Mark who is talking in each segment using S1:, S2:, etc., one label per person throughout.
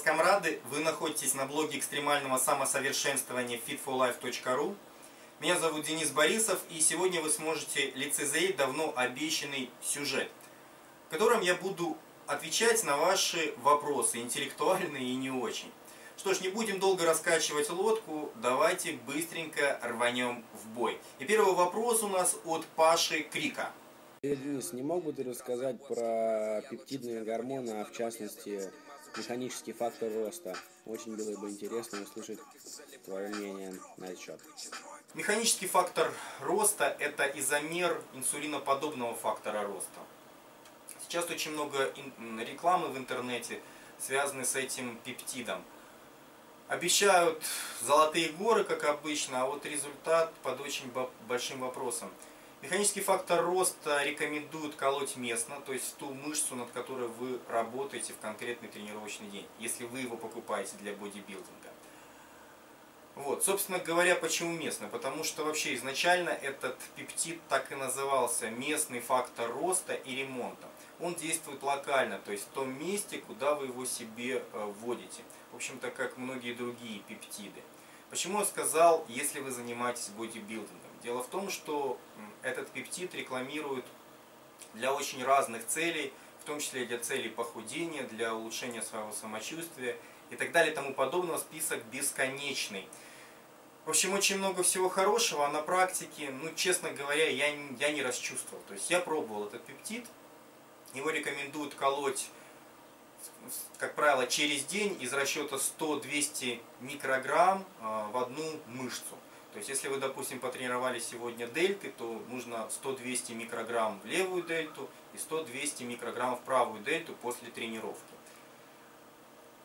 S1: Вас, комрады! Вы находитесь на блоге экстремального самосовершенствования fitforlife.ru Меня зовут Денис Борисов, и сегодня вы сможете лицезреть давно обещанный сюжет, в котором я буду отвечать на ваши вопросы, интеллектуальные и не очень. Что ж, не будем долго раскачивать лодку, давайте быстренько рванем в бой. И первый вопрос у нас от Паши Крика.
S2: Денис, не мог бы ты рассказать про пептидные гормоны, а в частности механический фактор роста? Очень было бы интересно услышать твое мнение на этот счет.
S1: Механический фактор роста – это изомер инсулиноподобного фактора роста. Сейчас очень много рекламы в интернете, связанной с этим пептидом. Обещают золотые горы, как обычно, а вот результат под очень большим вопросом. Механический фактор роста рекомендуют колоть местно, то есть ту мышцу, над которой вы работаете в конкретный тренировочный день, если вы его покупаете для бодибилдинга. Вот, собственно говоря, почему местно? Потому что вообще изначально этот пептид так и назывался местный фактор роста и ремонта. Он действует локально, то есть в том месте, куда вы его себе э, вводите. В общем-то, как многие другие пептиды. Почему я сказал, если вы занимаетесь бодибилдингом? Дело в том, что этот пептид рекламируют для очень разных целей, в том числе для целей похудения, для улучшения своего самочувствия и так далее тому подобного. Список бесконечный. В общем, очень много всего хорошего, а на практике, ну, честно говоря, я, я не расчувствовал. То есть я пробовал этот пептид, его рекомендуют колоть, как правило, через день из расчета 100-200 микрограмм а, в одну мышцу. То есть, если вы, допустим, потренировали сегодня дельты, то нужно 100-200 микрограмм в левую дельту и 100-200 микрограмм в правую дельту после тренировки.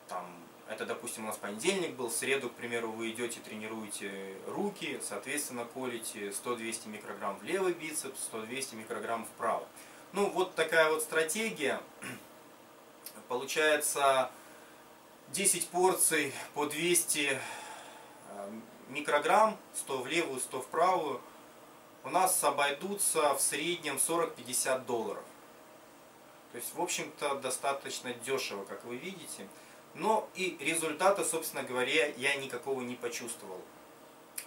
S1: Там, это, допустим, у нас понедельник был, в среду, к примеру, вы идете, тренируете руки, соответственно, колите 100-200 микрограмм в левый бицепс, 100-200 микрограмм в правый. Ну, вот такая вот стратегия. Получается 10 порций по 200 микрограмм, 100 в левую, 100 в правую, у нас обойдутся в среднем 40-50 долларов. То есть, в общем-то, достаточно дешево, как вы видите. Но и результата, собственно говоря, я никакого не почувствовал.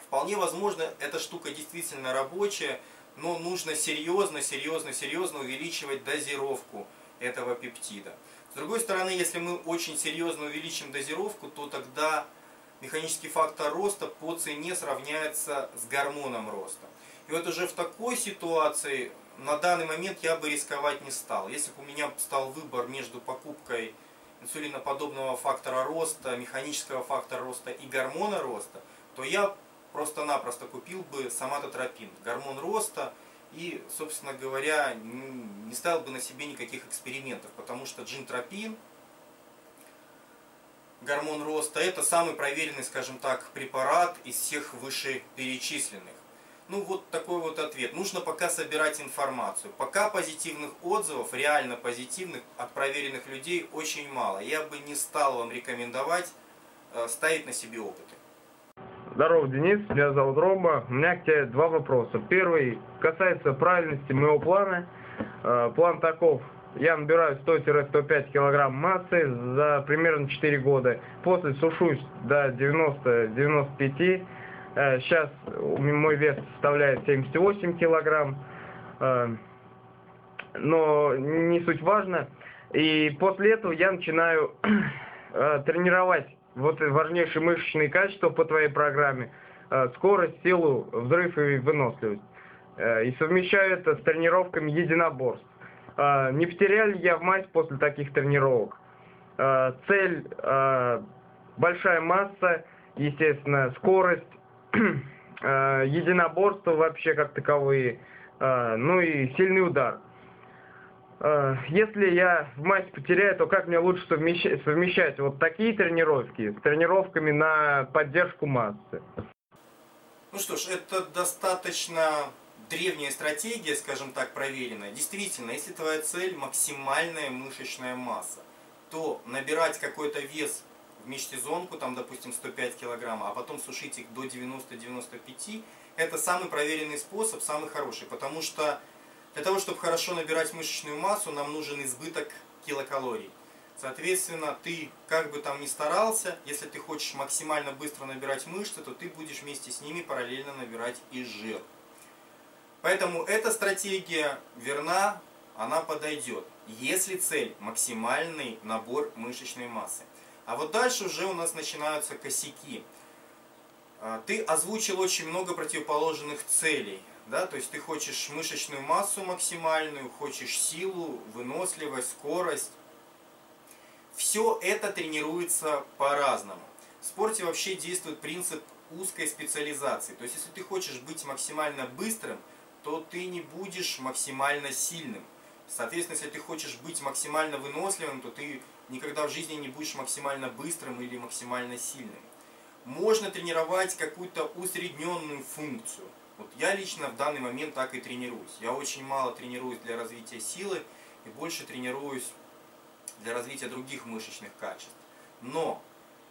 S1: Вполне возможно, эта штука действительно рабочая, но нужно серьезно, серьезно, серьезно увеличивать дозировку этого пептида. С другой стороны, если мы очень серьезно увеличим дозировку, то тогда механический фактор роста по цене сравняется с гормоном роста. И вот уже в такой ситуации на данный момент я бы рисковать не стал. Если бы у меня стал выбор между покупкой инсулиноподобного фактора роста, механического фактора роста и гормона роста, то я просто-напросто купил бы соматотропин, гормон роста, и, собственно говоря, не ставил бы на себе никаких экспериментов, потому что джинтропин – гормон роста, это самый проверенный, скажем так, препарат из всех вышеперечисленных. Ну вот такой вот ответ. Нужно пока собирать информацию. Пока позитивных отзывов, реально позитивных, от проверенных людей очень мало. Я бы не стал вам рекомендовать э, ставить на себе опыты.
S3: Здорово, Денис, меня зовут Рома. У меня к тебе два вопроса. Первый касается правильности моего плана. Э, план таков я набираю 100-105 килограмм массы за примерно 4 года. После сушусь до 90-95. Сейчас мой вес составляет 78 килограмм. Э, но не суть важно. И после этого я начинаю э, тренировать вот важнейшие мышечные качества по твоей программе. Э, скорость, силу, взрыв и выносливость. И совмещаю это с тренировками единоборств. А, не потерял я в мать после таких тренировок? А, цель а, большая масса, естественно, скорость, единоборство вообще как таковые, ну и сильный удар. Если я в массе потеряю, то как мне лучше совмещать, совмещать вот такие тренировки с тренировками на поддержку массы?
S1: Ну что ж, это достаточно древняя стратегия, скажем так, проверенная. Действительно, если твоя цель максимальная мышечная масса, то набирать какой-то вес в межсезонку, там, допустим, 105 килограмм, а потом сушить их до 90-95, это самый проверенный способ, самый хороший, потому что для того, чтобы хорошо набирать мышечную массу, нам нужен избыток килокалорий. Соответственно, ты как бы там ни старался, если ты хочешь максимально быстро набирать мышцы, то ты будешь вместе с ними параллельно набирать и жир. Поэтому эта стратегия верна, она подойдет, если цель максимальный набор мышечной массы. А вот дальше уже у нас начинаются косяки. А, ты озвучил очень много противоположных целей. Да? То есть ты хочешь мышечную массу максимальную, хочешь силу, выносливость, скорость. Все это тренируется по-разному. В спорте вообще действует принцип узкой специализации. То есть, если ты хочешь быть максимально быстрым, то ты не будешь максимально сильным. Соответственно, если ты хочешь быть максимально выносливым, то ты никогда в жизни не будешь максимально быстрым или максимально сильным. Можно тренировать какую-то усредненную функцию. Вот я лично в данный момент так и тренируюсь. Я очень мало тренируюсь для развития силы и больше тренируюсь для развития других мышечных качеств. Но,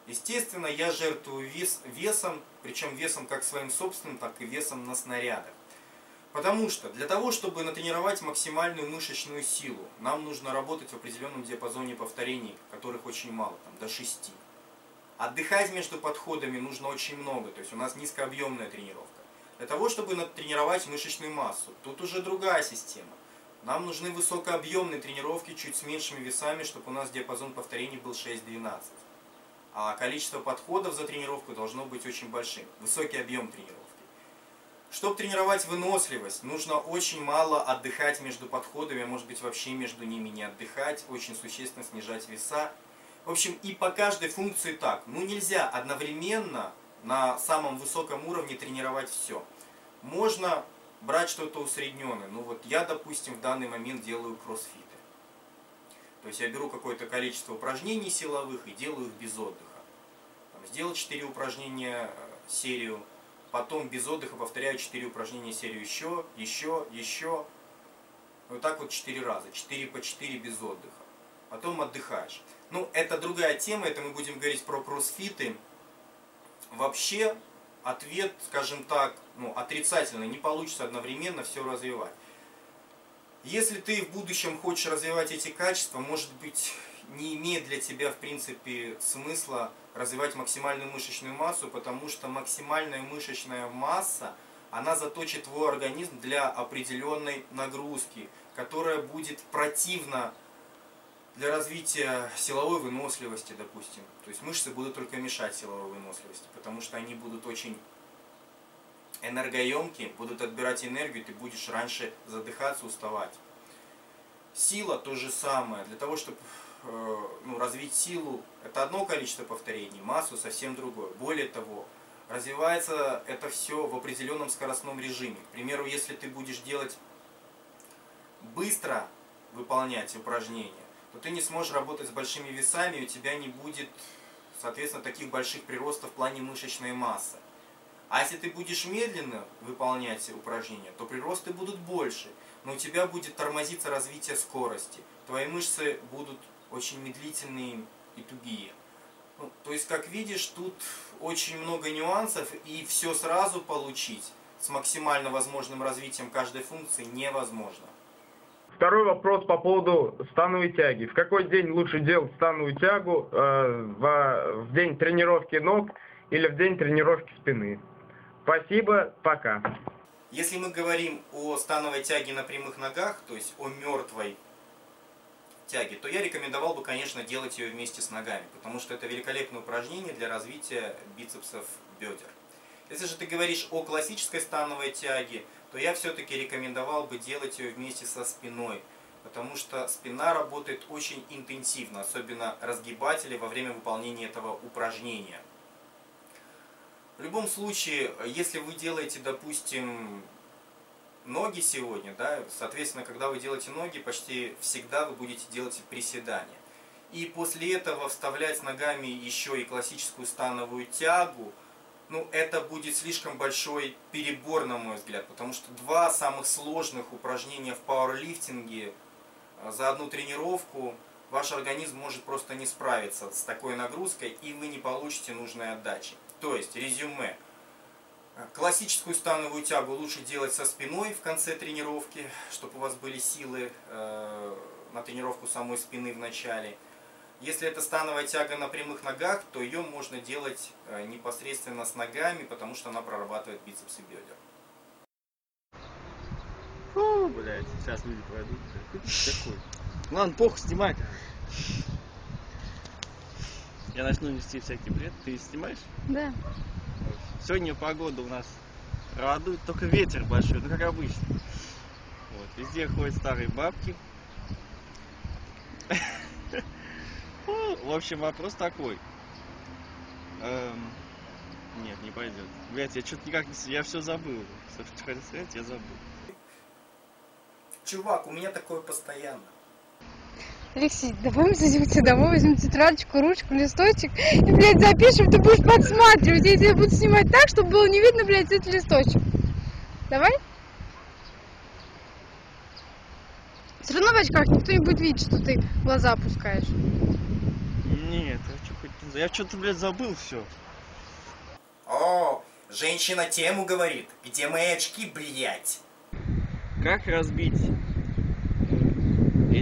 S1: естественно, я жертвую вес, весом, причем весом как своим собственным, так и весом на снарядах. Потому что для того, чтобы натренировать максимальную мышечную силу, нам нужно работать в определенном диапазоне повторений, которых очень мало, там, до 6. Отдыхать между подходами нужно очень много, то есть у нас низкообъемная тренировка. Для того, чтобы натренировать мышечную массу, тут уже другая система. Нам нужны высокообъемные тренировки чуть с меньшими весами, чтобы у нас диапазон повторений был 6-12. А количество подходов за тренировку должно быть очень большим. Высокий объем тренировки. Чтобы тренировать выносливость, нужно очень мало отдыхать между подходами, а может быть вообще между ними не отдыхать, очень существенно снижать веса. В общем, и по каждой функции так. Ну нельзя одновременно на самом высоком уровне тренировать все. Можно брать что-то усредненное. Ну вот я, допустим, в данный момент делаю кроссфиты. То есть я беру какое-то количество упражнений силовых и делаю их без отдыха. Там, сделал 4 упражнения э, серию, потом без отдыха повторяю 4 упражнения серию еще, еще, еще. Вот так вот 4 раза, 4 по 4 без отдыха. Потом отдыхаешь. Ну, это другая тема, это мы будем говорить про кроссфиты. Вообще, ответ, скажем так, ну, отрицательный, не получится одновременно все развивать. Если ты в будущем хочешь развивать эти качества, может быть, не имеет для тебя, в принципе, смысла развивать максимальную мышечную массу, потому что максимальная мышечная масса, она заточит твой организм для определенной нагрузки, которая будет противна для развития силовой выносливости, допустим. То есть мышцы будут только мешать силовой выносливости, потому что они будут очень энергоемкие, будут отбирать энергию, ты будешь раньше задыхаться, уставать. Сила то же самое. Для того, чтобы э, ну, развить силу, это одно количество повторений, массу совсем другое. Более того, развивается это все в определенном скоростном режиме. К примеру, если ты будешь делать быстро выполнять упражнения, то ты не сможешь работать с большими весами, и у тебя не будет, соответственно, таких больших приростов в плане мышечной массы. А если ты будешь медленно выполнять упражнения, то приросты будут больше, но у тебя будет тормозиться развитие скорости. Твои мышцы будут очень медлительные и тугие. Ну, то есть, как видишь, тут очень много нюансов, и все сразу получить с максимально возможным развитием каждой функции невозможно.
S3: Второй вопрос по поводу становой тяги. В какой день лучше делать становую тягу? Э, в, в день тренировки ног или в день тренировки спины? Спасибо, пока.
S1: Если мы говорим о становой тяге на прямых ногах, то есть о мертвой тяге, то я рекомендовал бы, конечно, делать ее вместе с ногами, потому что это великолепное упражнение для развития бицепсов бедер. Если же ты говоришь о классической становой тяге, то я все-таки рекомендовал бы делать ее вместе со спиной, потому что спина работает очень интенсивно, особенно разгибатели во время выполнения этого упражнения. В любом случае, если вы делаете, допустим, ноги сегодня, да, соответственно, когда вы делаете ноги, почти всегда вы будете делать приседания. И после этого вставлять ногами еще и классическую становую тягу – ну, это будет слишком большой перебор, на мой взгляд, потому что два самых сложных упражнения в пауэрлифтинге э, за одну тренировку ваш организм может просто не справиться с такой нагрузкой, и вы не получите нужной отдачи. То есть, резюме. Классическую становую тягу лучше делать со спиной в конце тренировки, чтобы у вас были силы э, на тренировку самой спины в начале. Если это становая тяга на прямых ногах, то ее можно делать э, непосредственно с ногами, потому что она прорабатывает бицепсы бедер.
S4: Фу, блядь, сейчас люди пройдут. Какой? Ладно, похуй снимать. Я начну нести всякий бред. Ты снимаешь?
S5: Да.
S4: Сегодня погода у нас радует, только ветер большой, ну как обычно. Вот, везде ходят старые бабки. Ну, В общем, вопрос такой. Эм, Нет, не пойдет. Блять, я что-то никак не... Я все забыл. Все, что хотел сказать, я забыл.
S1: Чувак, у меня такое постоянно.
S5: Алексей, давай мы зайдем к тебе домой, возьмем тетрадочку, ручку, листочек и, блядь, запишем, ты будешь подсматривать. Я тебя буду снимать так, чтобы было не видно, блядь, этот листочек. Давай? Все равно в очках никто не будет видеть, что ты глаза опускаешь.
S4: Нет, я что хоть. Я что-то, блядь, забыл все.
S1: О, женщина тему говорит. Где мои очки, блядь?
S4: Как разбить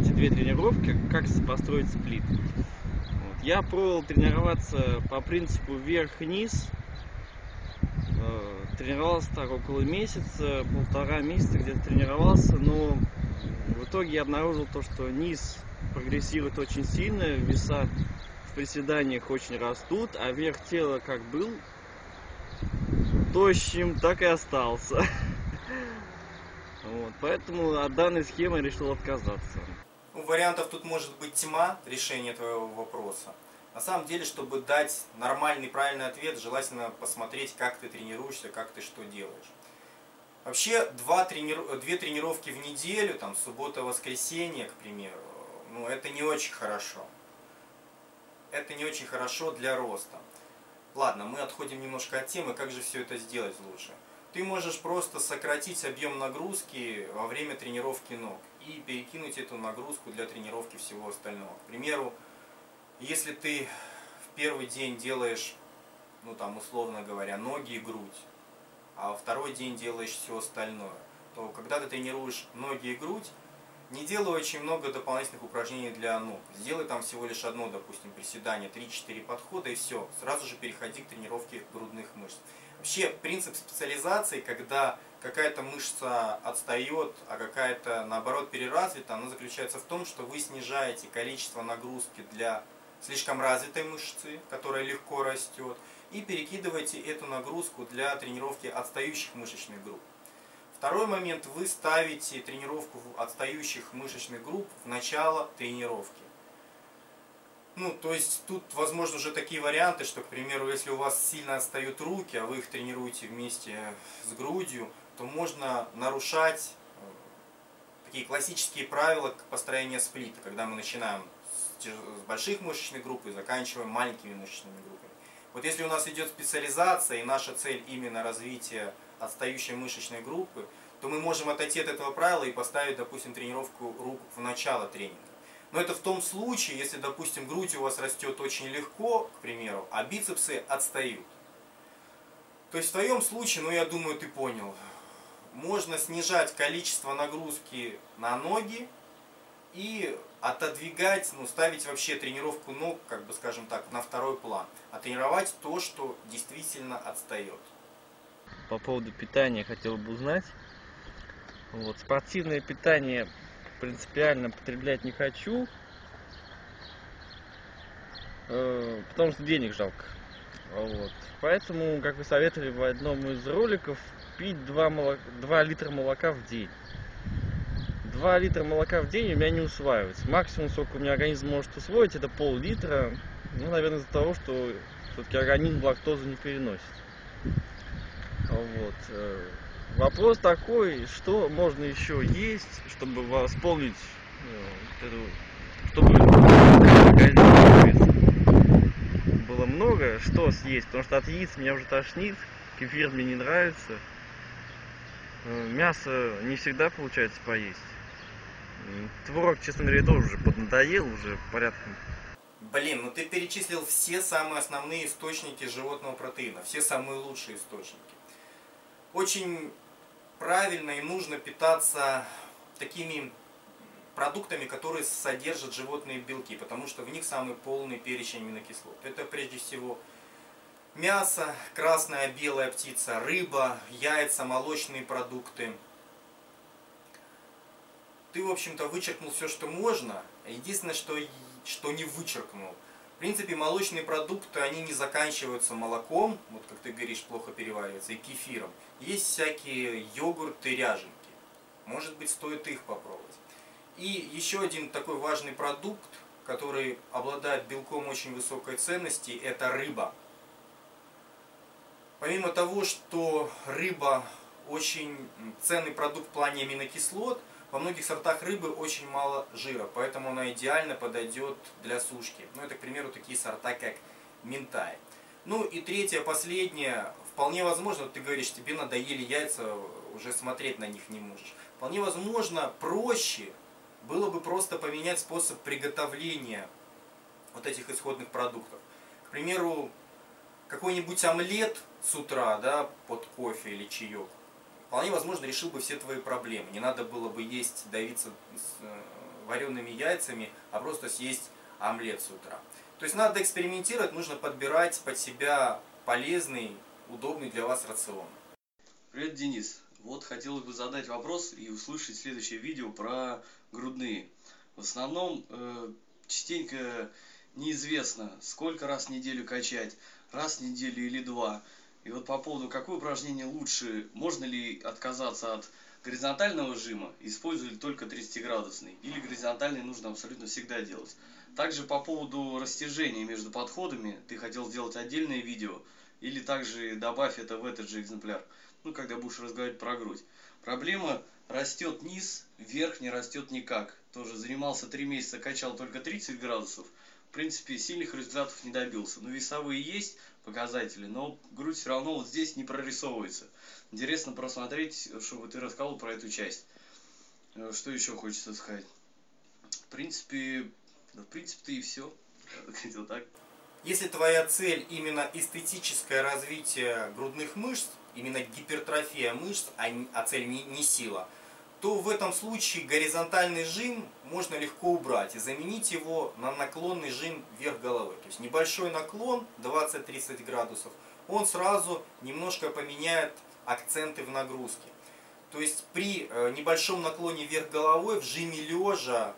S4: эти две тренировки, как построить сплит. Вот. Я пробовал тренироваться по принципу вверх-вниз. Э, Тренировался так около месяца, полтора месяца где-то тренировался, но в итоге я обнаружил то, что низ прогрессирует очень сильно, веса в приседаниях очень растут, а верх тела как был тощим, так и остался. Вот, поэтому от данной схемы решил отказаться.
S1: Вариантов тут может быть тьма решения твоего вопроса. На самом деле, чтобы дать нормальный, правильный ответ, желательно посмотреть, как ты тренируешься, как ты что делаешь. Вообще, два тренир- две тренировки в неделю, там, суббота, воскресенье, к примеру, ну, это не очень хорошо. Это не очень хорошо для роста. Ладно, мы отходим немножко от темы, как же все это сделать лучше. Ты можешь просто сократить объем нагрузки во время тренировки ног и перекинуть эту нагрузку для тренировки всего остального. К примеру, если ты в первый день делаешь, ну там условно говоря, ноги и грудь, а второй день делаешь все остальное, то когда ты тренируешь ноги и грудь, не делай очень много дополнительных упражнений для ног. Сделай там всего лишь одно, допустим, приседание, 3-4 подхода и все. Сразу же переходи к тренировке грудных мышц. Вообще принцип специализации, когда какая-то мышца отстает, а какая-то наоборот переразвита, она заключается в том, что вы снижаете количество нагрузки для слишком развитой мышцы, которая легко растет, и перекидываете эту нагрузку для тренировки отстающих мышечных групп. Второй момент, вы ставите тренировку отстающих мышечных групп в начало тренировки. Ну, то есть тут возможно уже такие варианты, что, к примеру, если у вас сильно отстают руки, а вы их тренируете вместе с грудью, то можно нарушать э, такие классические правила построения сплита, когда мы начинаем с, больших мышечных групп и заканчиваем маленькими мышечными группами. Вот если у нас идет специализация и наша цель именно развитие отстающей мышечной группы, то мы можем отойти от этого правила и поставить, допустим, тренировку рук в начало тренинга. Но это в том случае, если, допустим, грудь у вас растет очень легко, к примеру, а бицепсы отстают. То есть в твоем случае, ну я думаю, ты понял, можно снижать количество нагрузки на ноги и отодвигать, ну ставить вообще тренировку ног, как бы скажем так, на второй план. А тренировать то, что действительно отстает.
S4: По поводу питания хотел бы узнать. Вот, спортивное питание принципиально потреблять не хочу, э, потому что денег жалко. Вот. Поэтому, как вы советовали в одном из роликов, пить 2, молока, 2 литра молока в день. 2 литра молока в день у меня не усваивается. Максимум, сколько у меня организм может усвоить, это пол-литра. Ну, наверное, из-за того, что все-таки организм лактозу не переносит. Вот. э, Вопрос такой, что можно еще есть, чтобы восполнить э, эту, чтобы было много, что съесть, потому что от яиц меня уже тошнит, кефир мне не нравится, мясо не всегда получается поесть. Творог, честно говоря, тоже уже поднадоел, уже порядком.
S1: Блин, ну ты перечислил все самые основные источники животного протеина, все самые лучшие источники. Очень правильно и нужно питаться такими продуктами, которые содержат животные белки, потому что в них самый полный перечень аминокислот. Это прежде всего мясо, красная, белая птица, рыба, яйца, молочные продукты. Ты, в общем-то, вычеркнул все, что можно. Единственное, что, что не вычеркнул. В принципе, молочные продукты, они не заканчиваются молоком, вот как ты говоришь, плохо переваривается, и кефиром. Есть всякие йогурты, ряженки. Может быть, стоит их попробовать. И еще один такой важный продукт, который обладает белком очень высокой ценности, это рыба. Помимо того, что рыба очень ценный продукт в плане аминокислот, во многих сортах рыбы очень мало жира, поэтому она идеально подойдет для сушки. Ну, это, к примеру, такие сорта, как минтай. Ну и третье, последнее, вполне возможно, ты говоришь, тебе надоели яйца, уже смотреть на них не можешь. Вполне возможно, проще было бы просто поменять способ приготовления вот этих исходных продуктов. К примеру, какой-нибудь омлет с утра, да, под кофе или чаек, вполне возможно решил бы все твои проблемы. Не надо было бы есть, давиться с э, вареными яйцами, а просто съесть омлет с утра. То есть надо экспериментировать, нужно подбирать под себя полезный, удобный для вас рацион.
S6: Привет, Денис. Вот хотелось бы задать вопрос и услышать следующее видео про грудные. В основном э, частенько неизвестно, сколько раз в неделю качать, раз в неделю или два. И вот по поводу, какое упражнение лучше, можно ли отказаться от горизонтального жима, использовать только 30-градусный, или горизонтальный нужно абсолютно всегда делать. Также по поводу растяжения между подходами, ты хотел сделать отдельное видео, или также добавь это в этот же экземпляр ну, когда будешь разговаривать про грудь. Проблема растет низ, вверх не растет никак. Тоже занимался 3 месяца, качал только 30 градусов. Принципе, сильных результатов не добился. Но весовые есть показатели, но грудь все равно вот здесь не прорисовывается. Интересно просмотреть, чтобы ты рассказал про эту часть. Э, что еще хочется сказать? В принципе, в принципе-то и все. Хотел так.
S1: Если твоя цель именно эстетическое развитие грудных мышц, именно гипертрофия мышц, а, а цель не сила, то в этом случае горизонтальный жим можно легко убрать и заменить его на наклонный жим вверх головы. То есть небольшой наклон 20-30 градусов, он сразу немножко поменяет акценты в нагрузке. То есть при э, небольшом наклоне вверх головой в жиме лежа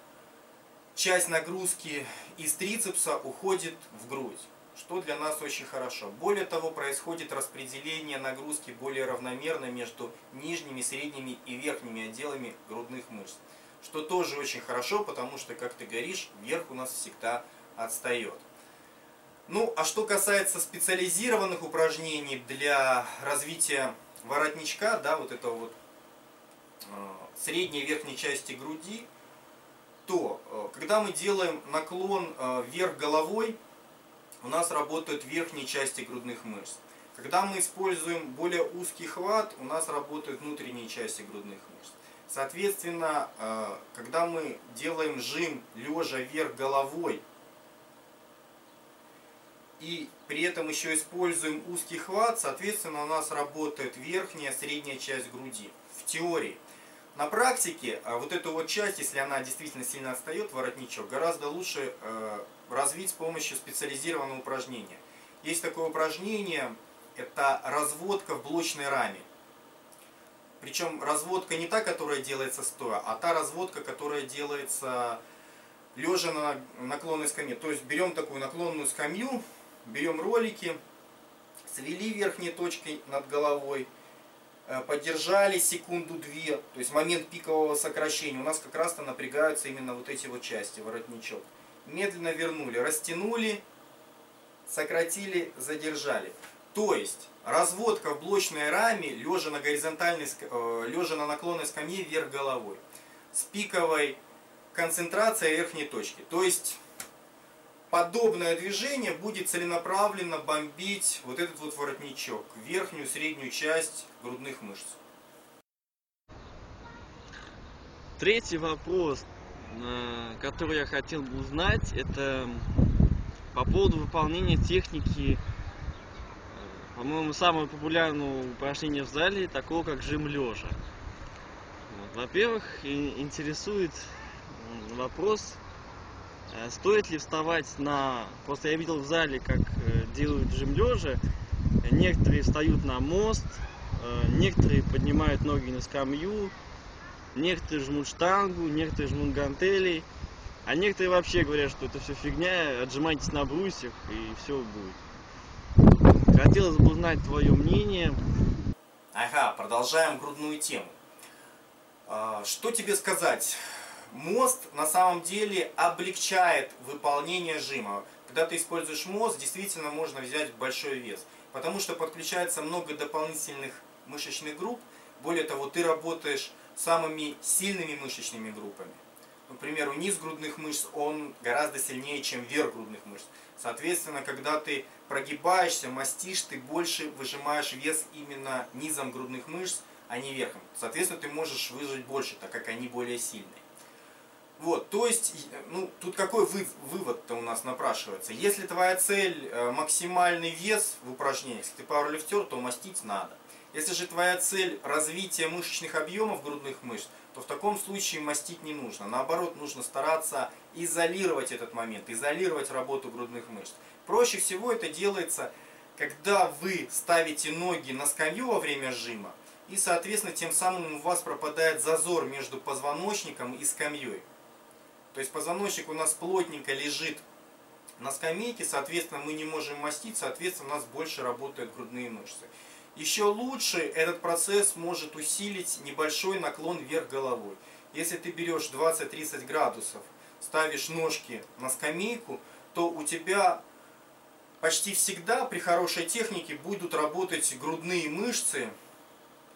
S1: часть нагрузки из трицепса уходит в грудь что для нас очень хорошо. Более того, происходит распределение нагрузки более равномерно между нижними, средними и верхними отделами грудных мышц. Что тоже очень хорошо, потому что, как ты говоришь, верх у нас всегда отстает. Ну, а что касается специализированных упражнений для развития воротничка, да, вот этого вот э, средней верхней части груди, то, э, когда мы делаем наклон э, вверх головой, у нас работают верхние части грудных мышц. Когда мы используем более узкий хват, у нас работают внутренние части грудных мышц. Соответственно, э, когда мы делаем жим лежа вверх головой, и при этом еще используем узкий хват, соответственно, у нас работает верхняя, средняя часть груди. В теории. На практике э, вот эту вот часть, если она действительно сильно отстает, воротничок, гораздо лучше э, развить с помощью специализированного упражнения. Есть такое упражнение, это разводка в блочной раме. Причем разводка не та, которая делается стоя, а та разводка, которая делается лежа на наклонной скамье. То есть берем такую наклонную скамью, берем ролики, свели верхней точкой над головой, э, подержали секунду-две, то есть момент пикового сокращения. У нас как раз-то напрягаются именно вот эти вот части, воротничок медленно вернули, растянули, сократили, задержали. То есть разводка в блочной раме, лежа на горизонтальной, э, лежа на наклонной скамье вверх головой, с пиковой концентрацией верхней точки. То есть подобное движение будет целенаправленно бомбить вот этот вот воротничок, верхнюю, среднюю часть грудных мышц.
S4: Третий вопрос который я хотел бы узнать, это по поводу выполнения техники, э, по-моему, самого популярного упражнения в зале, такого как жим лежа. Во-первых, интересует, вопрос, э, стоит ли вставать на... Просто я видел в зале, как э, делают жим лежа. Некоторые встают на мост, э, некоторые поднимают ноги на скамью, некоторые жмут штангу, некоторые жмут гантели, а некоторые вообще говорят, что это все фигня, отжимайтесь на брусьях и все будет. Хотелось бы узнать твое мнение.
S1: Ага, продолжаем грудную тему. А, Что тебе сказать? Мост на самом деле облегчает выполнение жима. Когда ты используешь мост, действительно можно взять большой вес. Потому что подключается много дополнительных мышечных групп. Более того, ты работаешь самыми сильными мышечными группами. Например, низ грудных мышц, он гораздо сильнее, чем верх грудных мышц. Соответственно, когда ты прогибаешься, мастишь, ты больше выжимаешь вес именно низом грудных мышц, а не верхом. Соответственно, ты можешь выжать больше, так как они более сильные. Вот, то есть, ну, тут какой вы, вывод-то у нас напрашивается? Если твоя цель э, максимальный вес в упражнениях, если ты пауэрлифтер, то мастить надо. Если же твоя цель развитие мышечных объемов грудных мышц, то в таком случае мастить не нужно. Наоборот, нужно стараться изолировать этот момент, изолировать работу грудных мышц. Проще всего это делается, когда вы ставите ноги на скамью во время жима, и, соответственно, тем самым у вас пропадает зазор между позвоночником и скамьей. То есть позвоночник у нас плотненько лежит на скамейке, соответственно, мы не можем мастить, соответственно, у нас больше работают грудные мышцы. Еще лучше этот процесс может усилить небольшой наклон вверх головой. Если ты берешь 20-30 градусов, ставишь ножки на скамейку, то у тебя почти всегда при хорошей технике будут работать грудные мышцы,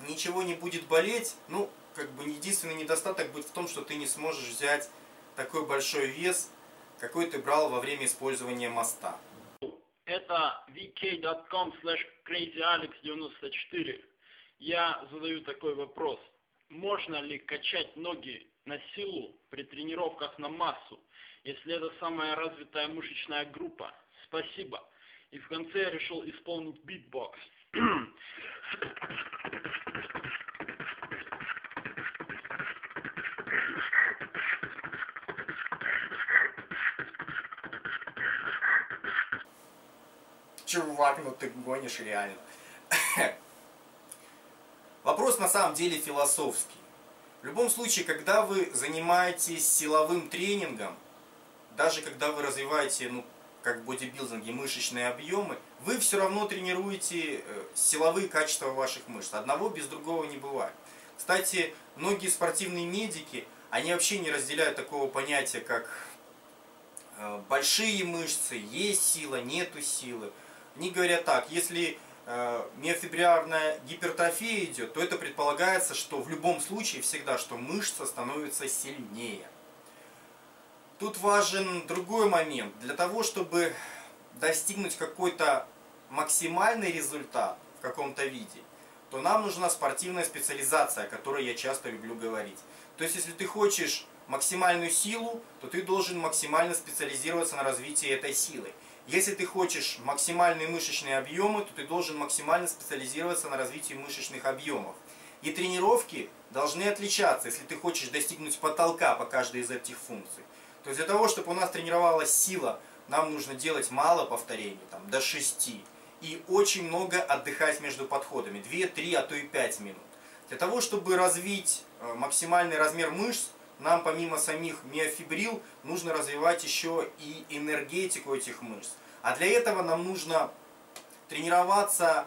S1: ничего не будет болеть. Ну, как бы единственный недостаток будет в том, что ты не сможешь взять такой большой вес, какой ты брал во время использования моста.
S7: Это vk.com slash crazyalex94. Я задаю такой вопрос. Можно ли качать ноги на силу при тренировках на массу, если это самая развитая мышечная группа? Спасибо. И в конце я решил исполнить битбокс.
S1: Чувак, ну ты гонишь реально. Вопрос на самом деле философский. В любом случае, когда вы занимаетесь силовым тренингом, даже когда вы развиваете, ну, как в бодибилдинге, мышечные объемы, вы все равно тренируете э, силовые качества ваших мышц. Одного без другого не бывает. Кстати, многие спортивные медики, они вообще не разделяют такого понятия, как э, большие мышцы, есть сила, нету силы. Они говорят так, если э, миофибрилярная гипертрофия идет, то это предполагается, что в любом случае всегда, что мышца становится сильнее. Тут важен другой момент. Для того, чтобы достигнуть какой-то максимальный результат в каком-то виде, то нам нужна спортивная специализация, о которой я часто люблю говорить. То есть, если ты хочешь максимальную силу, то ты должен максимально специализироваться на развитии этой силы. Если ты хочешь максимальные мышечные объемы, то ты должен максимально специализироваться на развитии мышечных объемов. И тренировки должны отличаться, если ты хочешь достигнуть потолка по каждой из этих функций. То есть для того, чтобы у нас тренировалась сила, нам нужно делать мало повторений, там, до 6. И очень много отдыхать между подходами, 2, 3, а то и 5 минут. Для того, чтобы развить э, максимальный размер мышц, нам помимо самих миофибрил нужно развивать еще и энергетику этих мышц. А для этого нам нужно тренироваться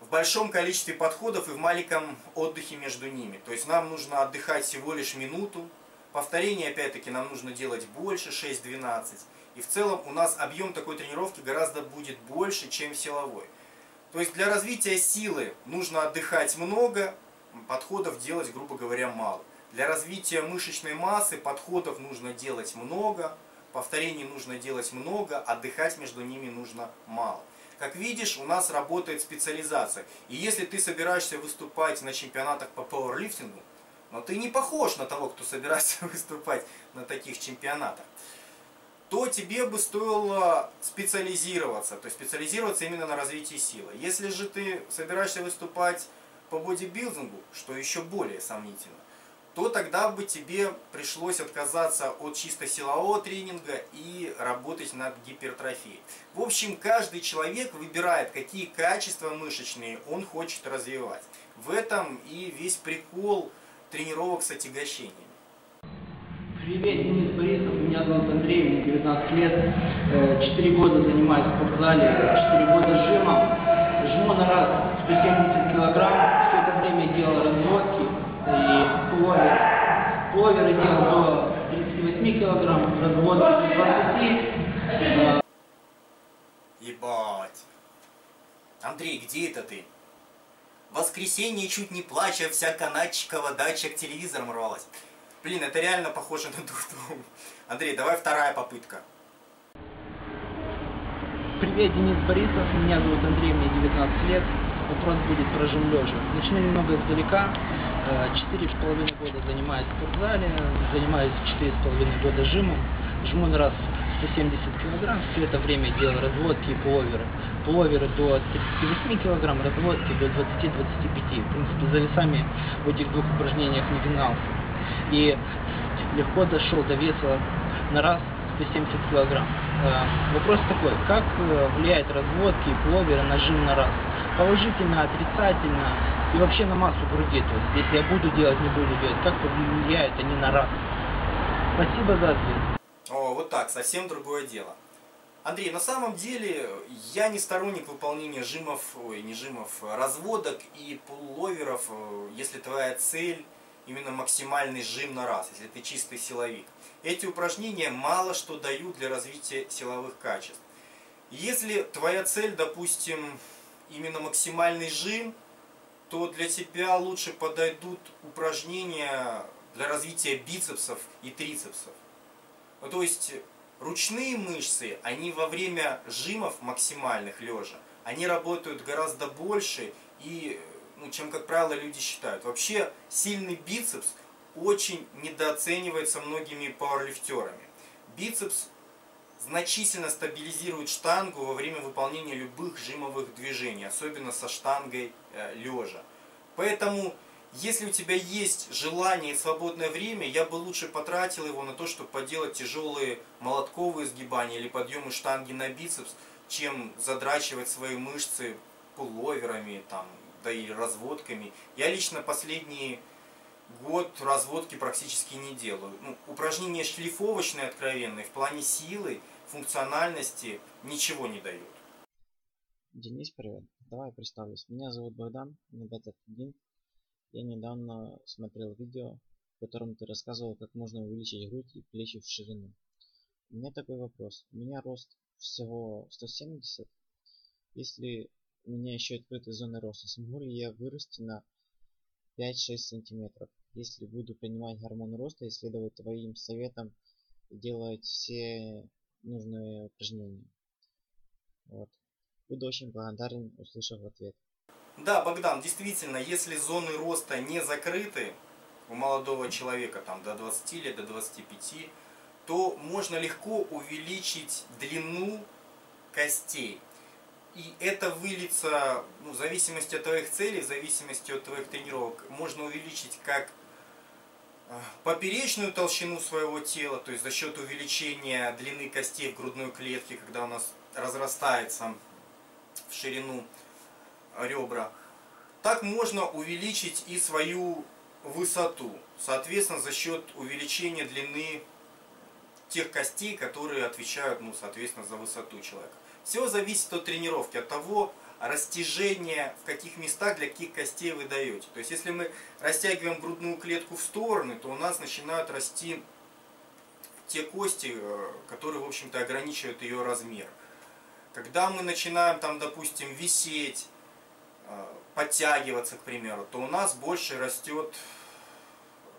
S1: в большом количестве подходов и в маленьком отдыхе между ними. То есть нам нужно отдыхать всего лишь минуту. Повторений опять-таки нам нужно делать больше, 6-12. И в целом у нас объем такой тренировки гораздо будет больше, чем силовой. То есть для развития силы нужно отдыхать много, подходов делать, грубо говоря, мало. Для развития мышечной массы подходов нужно делать много, повторений нужно делать много, отдыхать между ними нужно мало. Как видишь, у нас работает специализация. И если ты собираешься выступать на чемпионатах по пауэрлифтингу, но ты не похож на того, кто собирается выступать на таких чемпионатах, то тебе бы стоило специализироваться, то есть специализироваться именно на развитии силы. Если же ты собираешься выступать по бодибилдингу, что еще более сомнительно, то тогда бы тебе пришлось отказаться от чисто силового тренинга и работать над гипертрофией. В общем, каждый человек выбирает, какие качества мышечные он хочет развивать. В этом и весь прикол тренировок с отягощениями.
S8: Привет, Денис Борисов, меня зовут Андрей, мне 19 лет, 4 года занимаюсь в спортзале, 4 года жимом, жму на раз 170 килограмм, и пловер. Пловеры делал до 38 килограмм, разводки до 20.
S1: Ебать. Андрей, где это ты? В воскресенье чуть не плача, вся канатчикова дача к телевизорам рвалась. Блин, это реально похоже на дурдом. Андрей, давай вторая попытка.
S8: Привет, Денис Борисов, меня зовут Андрей, мне 19 лет. Вопрос будет про жим лежа. Начну немного издалека. Четыре с половиной года занимаюсь в спортзале, занимаюсь четыре с половиной года жимом. Жму на раз 170 килограмм, все это время делал разводки и пуловеры. Пуловеры до 38 килограмм, разводки до 20-25. В принципе, за весами в этих двух упражнениях не гнался. И легко дошел до веса на раз 170 килограмм. Вопрос такой, как влияет разводки и пуловеры на жим на раз? Положительно, отрицательно и вообще на массу груди. То есть, если я буду делать, не буду делать, как повлияют они на раз? Спасибо за ответ.
S1: О, вот так, совсем другое дело. Андрей, на самом деле я не сторонник выполнения жимов, ой, не жимов, разводок и пулловеров, если твоя цель именно максимальный жим на раз, если ты чистый силовик. Эти упражнения мало что дают для развития силовых качеств. Если твоя цель, допустим, именно максимальный жим, то для тебя лучше подойдут упражнения для развития бицепсов и трицепсов. То есть ручные мышцы, они во время жимов максимальных лежа, они работают гораздо больше и ну, чем, как правило, люди считают. Вообще, сильный бицепс очень недооценивается многими пауэрлифтерами. Бицепс значительно стабилизирует штангу во время выполнения любых жимовых движений, особенно со штангой э, лежа. Поэтому, если у тебя есть желание и свободное время, я бы лучше потратил его на то, чтобы поделать тяжелые молотковые сгибания или подъемы штанги на бицепс, чем задрачивать свои мышцы пуловерами, там, да и разводками. Я лично последний год разводки практически не делаю. Ну, упражнения шлифовочные, откровенные, в плане силы, функциональности ничего не дают.
S9: Денис, привет. Давай представлюсь. Меня зовут Богдан, мне 21. Я недавно смотрел видео, в котором ты рассказывал, как можно увеличить грудь и плечи в ширину. У меня такой вопрос. У меня рост всего 170. Если у меня еще открытой зоны роста. Смогу ли я вырасти на 5-6 сантиметров? Если буду принимать гормон роста и следовать твоим советам и делать все нужные упражнения. Вот. Буду очень благодарен, услышав ответ.
S1: Да, Богдан, действительно, если зоны роста не закрыты у молодого человека там до 20 лет, до 25, то можно легко увеличить длину костей. И это выльется, ну, в зависимости от твоих целей, в зависимости от твоих тренировок, можно увеличить как поперечную толщину своего тела, то есть за счет увеличения длины костей в грудной клетке, когда у нас разрастается в ширину ребра. Так можно увеличить и свою высоту, соответственно, за счет увеличения длины тех костей, которые отвечают, ну, соответственно, за высоту человека. Все зависит от тренировки, от того растяжения, в каких местах, для каких костей вы даете. То есть, если мы растягиваем грудную клетку в стороны, то у нас начинают расти те кости, э, которые, в общем-то, ограничивают ее размер. Когда мы начинаем, там, допустим, висеть, э, подтягиваться, к примеру, то у нас больше растет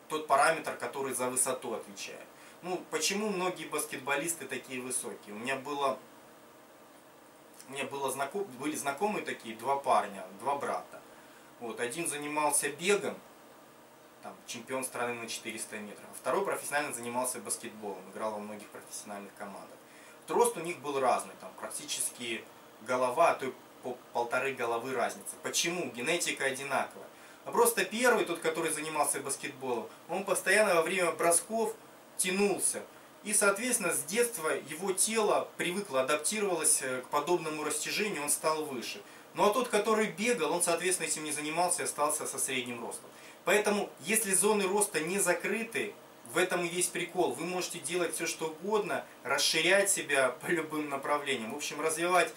S1: тот параметр, который за высоту отвечает. Ну, почему многие баскетболисты такие высокие? У меня было меня было знаком, были знакомые такие, два парня, два брата. Вот, один занимался бегом, там, чемпион страны на 400 метров, а второй профессионально занимался баскетболом, играл во многих профессиональных командах. Рост у них был разный, там практически голова, а то и по полторы головы разница. Почему? Генетика одинаковая. А просто первый, тот, который занимался баскетболом, он постоянно во время бросков тянулся. И, соответственно, с детства его тело привыкло, адаптировалось э, к подобному растяжению, он стал выше. Ну а тот, который бегал, он, соответственно, этим не занимался и остался со средним ростом. Поэтому, если зоны роста не закрыты, в этом и весь прикол. Вы можете делать все, что угодно, расширять себя по любым направлениям. В общем, развивать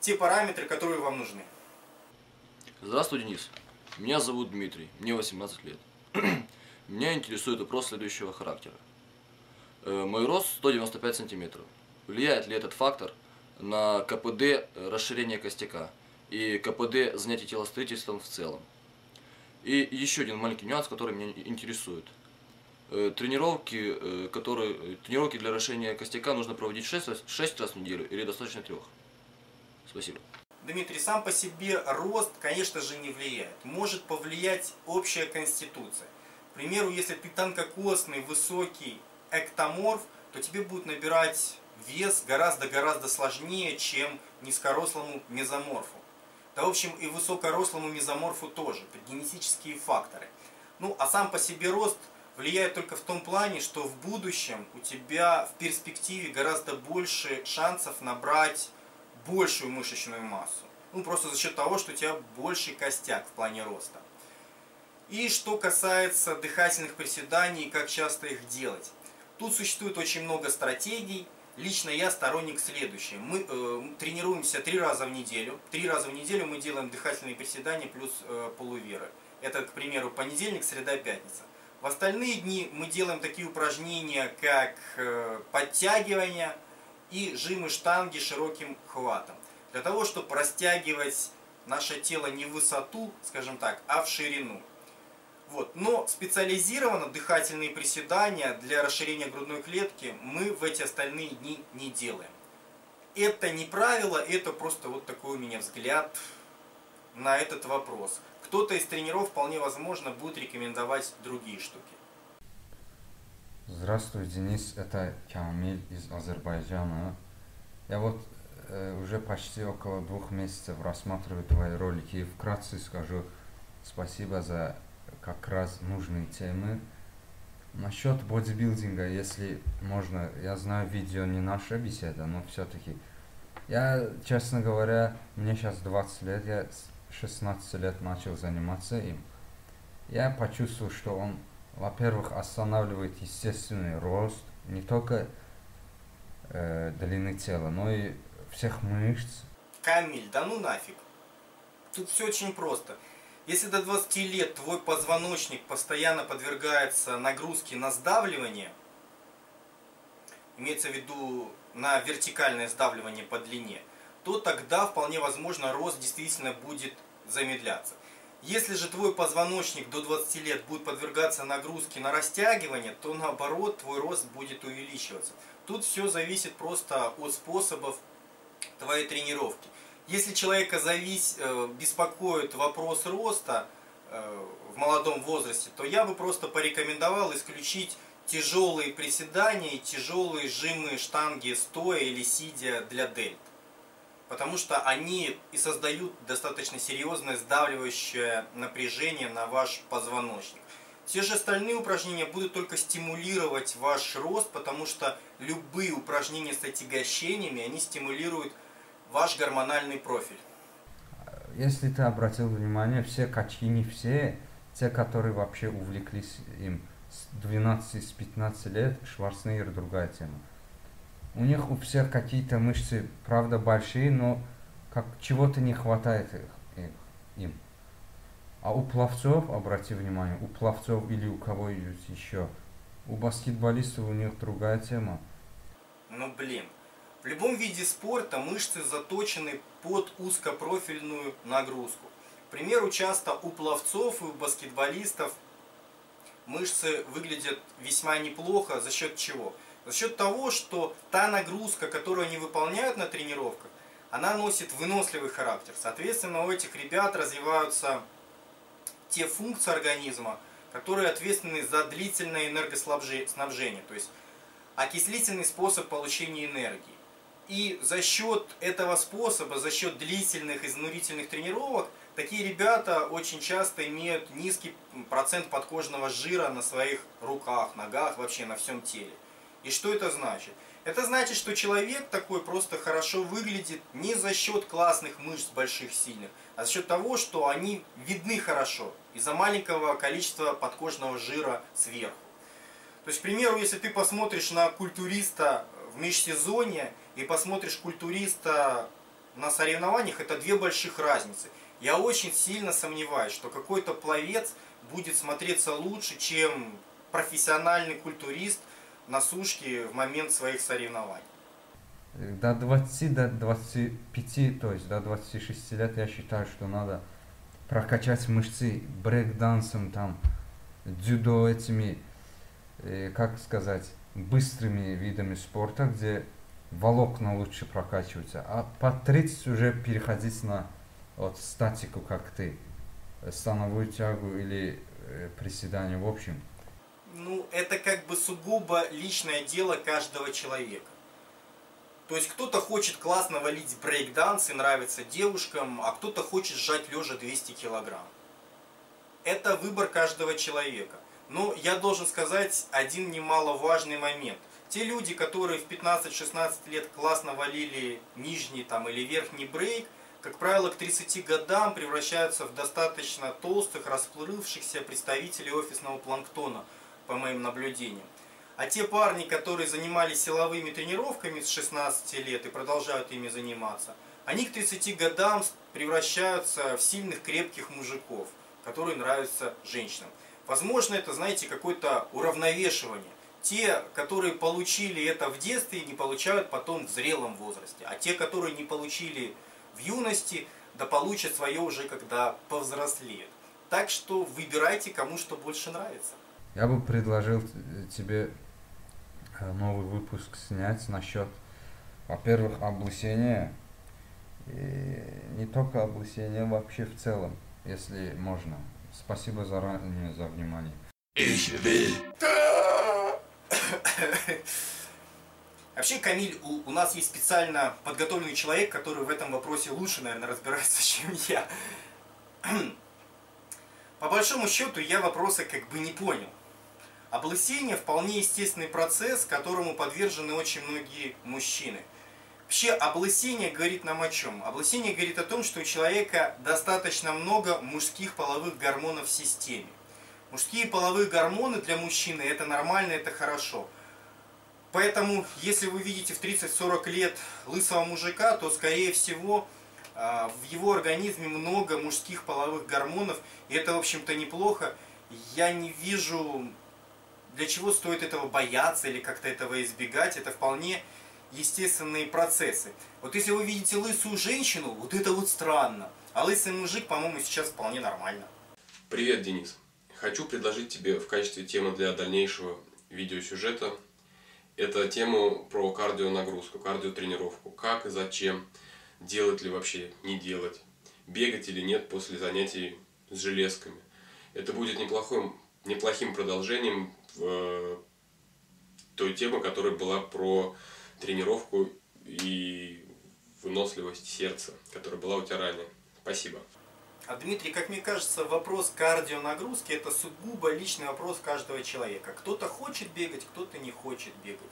S1: те параметры, которые вам нужны.
S10: Здравствуй, Денис. Меня зовут Дмитрий, мне 18 лет. Меня интересует вопрос следующего характера. Э, мой рост 195 сантиметров. Влияет ли этот фактор на КПД э, расширения костяка и КПД занятия телостроительством в целом? И еще один маленький нюанс, который меня интересует. Э, тренировки, которые, тренировки для расширения костяка нужно проводить 6, 6 раз в неделю или достаточно трех? Спасибо.
S1: Дмитрий, сам по себе рост, конечно же, не влияет. Может повлиять общая конституция. К примеру, если ты тонкокосный, высокий эктоморф, то тебе будет набирать вес гораздо-гораздо сложнее, чем низкорослому мезоморфу. Да, в общем, и высокорослому мезоморфу тоже. Это генетические факторы. Ну, а сам по себе рост влияет только в том плане, что в будущем у тебя в перспективе гораздо больше шансов набрать большую мышечную массу. Ну, просто за счет того, что у тебя больше костяк в плане роста. И что касается дыхательных приседаний, как часто их делать. Тут существует очень много стратегий. Лично я сторонник следующего. Мы э, тренируемся три раза в неделю. Три раза в неделю мы делаем дыхательные приседания плюс э, полуверы. Это, к примеру, понедельник, среда, пятница. В остальные дни мы делаем такие упражнения, как э, подтягивания, и жимы штанги широким хватом. Для того, чтобы растягивать наше тело не в высоту, скажем так, а в ширину. Вот. Но специализированно дыхательные приседания для расширения грудной клетки мы в эти остальные дни не делаем. Это не правило, это просто вот такой у меня взгляд на этот вопрос. Кто-то из тренеров вполне возможно будет рекомендовать другие штуки.
S11: Здравствуй, Денис, это Камиль из Азербайджана. Я вот э, уже почти около двух месяцев рассматриваю твои ролики и вкратце скажу спасибо за как раз нужные темы. Насчет бодибилдинга, если можно, я знаю, видео не наша беседа, но все-таки. Я, честно говоря, мне сейчас 20 лет, я с 16 лет начал заниматься им. Я почувствовал, что он во-первых, останавливает естественный рост не только э, длины тела, но и всех мышц.
S1: Камиль, да ну нафиг. Тут все очень просто. Если до 20 лет твой позвоночник постоянно подвергается нагрузке на сдавливание, имеется в виду на вертикальное сдавливание по длине, то тогда вполне возможно рост действительно будет замедляться. Если же твой позвоночник до 20 лет будет подвергаться нагрузке на растягивание, то наоборот твой рост будет увеличиваться. Тут все зависит просто от способов твоей тренировки. Если человека завис, э, беспокоит вопрос роста э, в молодом возрасте, то я бы просто порекомендовал исключить тяжелые приседания и тяжелые жимы штанги стоя или сидя для дельт потому что они и создают достаточно серьезное сдавливающее напряжение на ваш позвоночник. Все же остальные упражнения будут только стимулировать ваш рост, потому что любые упражнения с отягощениями, они стимулируют ваш гормональный профиль.
S11: Если ты обратил внимание, все качки, не все, те, которые вообще увлеклись им с 12-15 лет, Шварценеггер другая тема. У них у всех какие-то мышцы, правда, большие, но как чего-то не хватает их, их, им. А у пловцов, обрати внимание, у пловцов или у кого еще, у баскетболистов у них другая тема.
S1: Ну блин, в любом виде спорта мышцы заточены под узкопрофильную нагрузку. К примеру, часто у пловцов и у баскетболистов мышцы выглядят весьма неплохо. За счет чего? За счет того, что та нагрузка, которую они выполняют на тренировках, она носит выносливый характер. Соответственно, у этих ребят развиваются те функции организма, которые ответственны за длительное энергоснабжение, то есть окислительный способ получения энергии. И за счет этого способа, за счет длительных изнурительных тренировок, такие ребята очень часто имеют низкий процент подкожного жира на своих руках, ногах, вообще на всем теле. И что это значит? Это значит, что человек такой просто хорошо выглядит не за счет классных мышц больших, сильных, а за счет того, что они видны хорошо из-за маленького количества подкожного жира сверху. То есть, к примеру, если ты посмотришь на культуриста в межсезонье и посмотришь культуриста на соревнованиях, это две больших разницы. Я очень сильно сомневаюсь, что какой-то пловец будет смотреться лучше, чем профессиональный культурист на сушке в момент своих соревнований.
S11: До 20, до 25, то есть до 26 лет я считаю, что надо прокачать мышцы брейк-дансом, там, дзюдо этими Э, как сказать, быстрыми видами спорта, где волокна лучше прокачиваются, а по 30 уже переходить на вот, статику, как ты, становую тягу или э, приседание в общем.
S1: Ну, это как бы сугубо личное дело каждого человека. То есть кто-то хочет классно валить брейкданс и нравится девушкам, а кто-то хочет сжать лежа 200 килограмм. Это выбор каждого человека. Но я должен сказать один немаловажный момент. Те люди, которые в 15-16 лет классно валили нижний там, или верхний брейк, как правило, к 30 годам превращаются в достаточно толстых, расплывшихся представителей офисного планктона, по моим наблюдениям. А те парни, которые занимались силовыми тренировками с 16 лет и продолжают ими заниматься, они к 30 годам превращаются в сильных, крепких мужиков, которые нравятся женщинам. Возможно, это, знаете, какое-то уравновешивание. Те, которые получили это в детстве, не получают потом в зрелом возрасте. А те, которые не получили в юности, да получат свое уже, когда повзрослеют. Так что выбирайте, кому что больше нравится.
S11: Я бы предложил тебе э, новый выпуск снять насчет, во-первых, облысения. И не только облысения, вообще в целом, если можно. Спасибо заранее за внимание. Ich will.
S1: Вообще, Камиль, у, у нас есть специально подготовленный человек, который в этом вопросе лучше, наверное, разбирается, чем я. По большому счету, я вопроса как бы не понял. Облысение вполне естественный процесс, которому подвержены очень многие мужчины – Вообще облысение говорит нам о чем? Облысение говорит о том, что у человека достаточно много мужских половых гормонов в системе. Мужские половые гормоны для мужчины это нормально, это хорошо. Поэтому, если вы видите в 30-40 лет лысого мужика, то, скорее всего, а, в его организме много мужских половых гормонов, и это, в общем-то, неплохо. Я не вижу, для чего стоит этого бояться или как-то этого избегать. Это вполне естественные процессы. Вот если вы видите лысую женщину, вот это вот странно. А лысый мужик, по-моему, сейчас вполне нормально.
S12: Привет, Денис. Хочу предложить тебе в качестве темы для дальнейшего видеосюжета это тему про кардионагрузку, кардиотренировку. Как и зачем, делать ли вообще, не делать, бегать или нет после занятий с железками. Это будет неплохим, неплохим продолжением э, той темы, которая была про тренировку и выносливость сердца, которая была у тебя ранее. Спасибо.
S1: А Дмитрий, как мне кажется, вопрос кардионагрузки это сугубо личный вопрос каждого человека. Кто-то хочет бегать, кто-то не хочет бегать.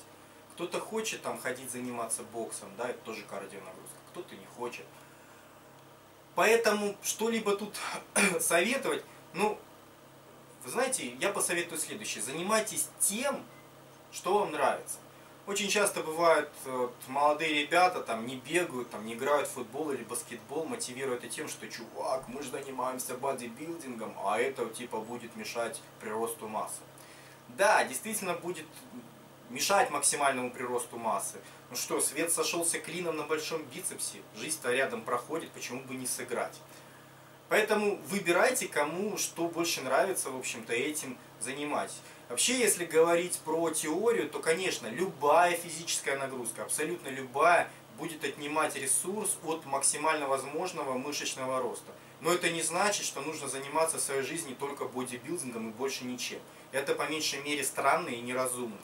S1: Кто-то хочет там ходить заниматься боксом, да, это тоже кардионагрузка. Кто-то не хочет. Поэтому что-либо тут советовать, ну, вы знаете, я посоветую следующее. Занимайтесь тем, что вам нравится. Очень часто бывает, вот, молодые ребята там не бегают, там не играют в футбол или баскетбол, мотивируют это тем, что чувак, мы же занимаемся бодибилдингом, а это типа будет мешать приросту массы. Да, действительно будет мешать максимальному приросту массы. Ну что, свет сошелся клином на большом бицепсе, жизнь-то рядом проходит, почему бы не сыграть? Поэтому выбирайте, кому что больше нравится, в общем-то, этим занимайтесь. Вообще, если говорить про теорию, то, конечно, любая физическая нагрузка, абсолютно любая, будет отнимать ресурс от максимально возможного мышечного роста. Но это не значит, что нужно заниматься в своей жизни только бодибилдингом и больше ничем. Это по меньшей мере странно и неразумно.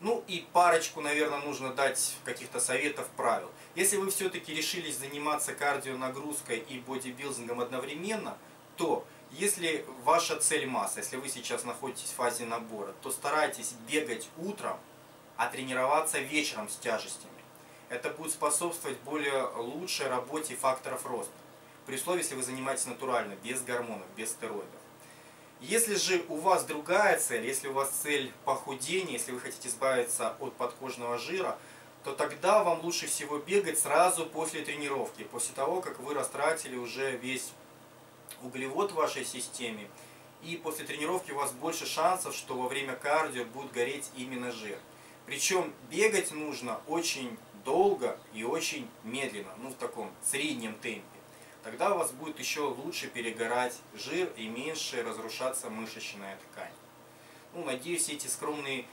S1: Ну и парочку, наверное, нужно дать каких-то советов, правил. Если вы все-таки решились заниматься кардио нагрузкой и бодибилдингом одновременно, то если ваша цель масса, если вы сейчас находитесь в фазе набора, то старайтесь бегать утром, а тренироваться вечером с тяжестями. Это будет способствовать более лучшей работе факторов роста. При условии, если вы занимаетесь натурально, без гормонов, без стероидов. Если же у вас другая цель, если у вас цель похудения, если вы хотите избавиться от подкожного жира, то тогда вам лучше всего бегать сразу после тренировки, после того, как вы растратили уже весь углевод в вашей системе. И после тренировки у вас больше шансов, что во время кардио будет гореть именно жир. Причем бегать нужно очень долго и очень медленно, ну в таком среднем темпе тогда у вас будет еще лучше перегорать жир и меньше разрушаться мышечная ткань. Ну, надеюсь, эти скромные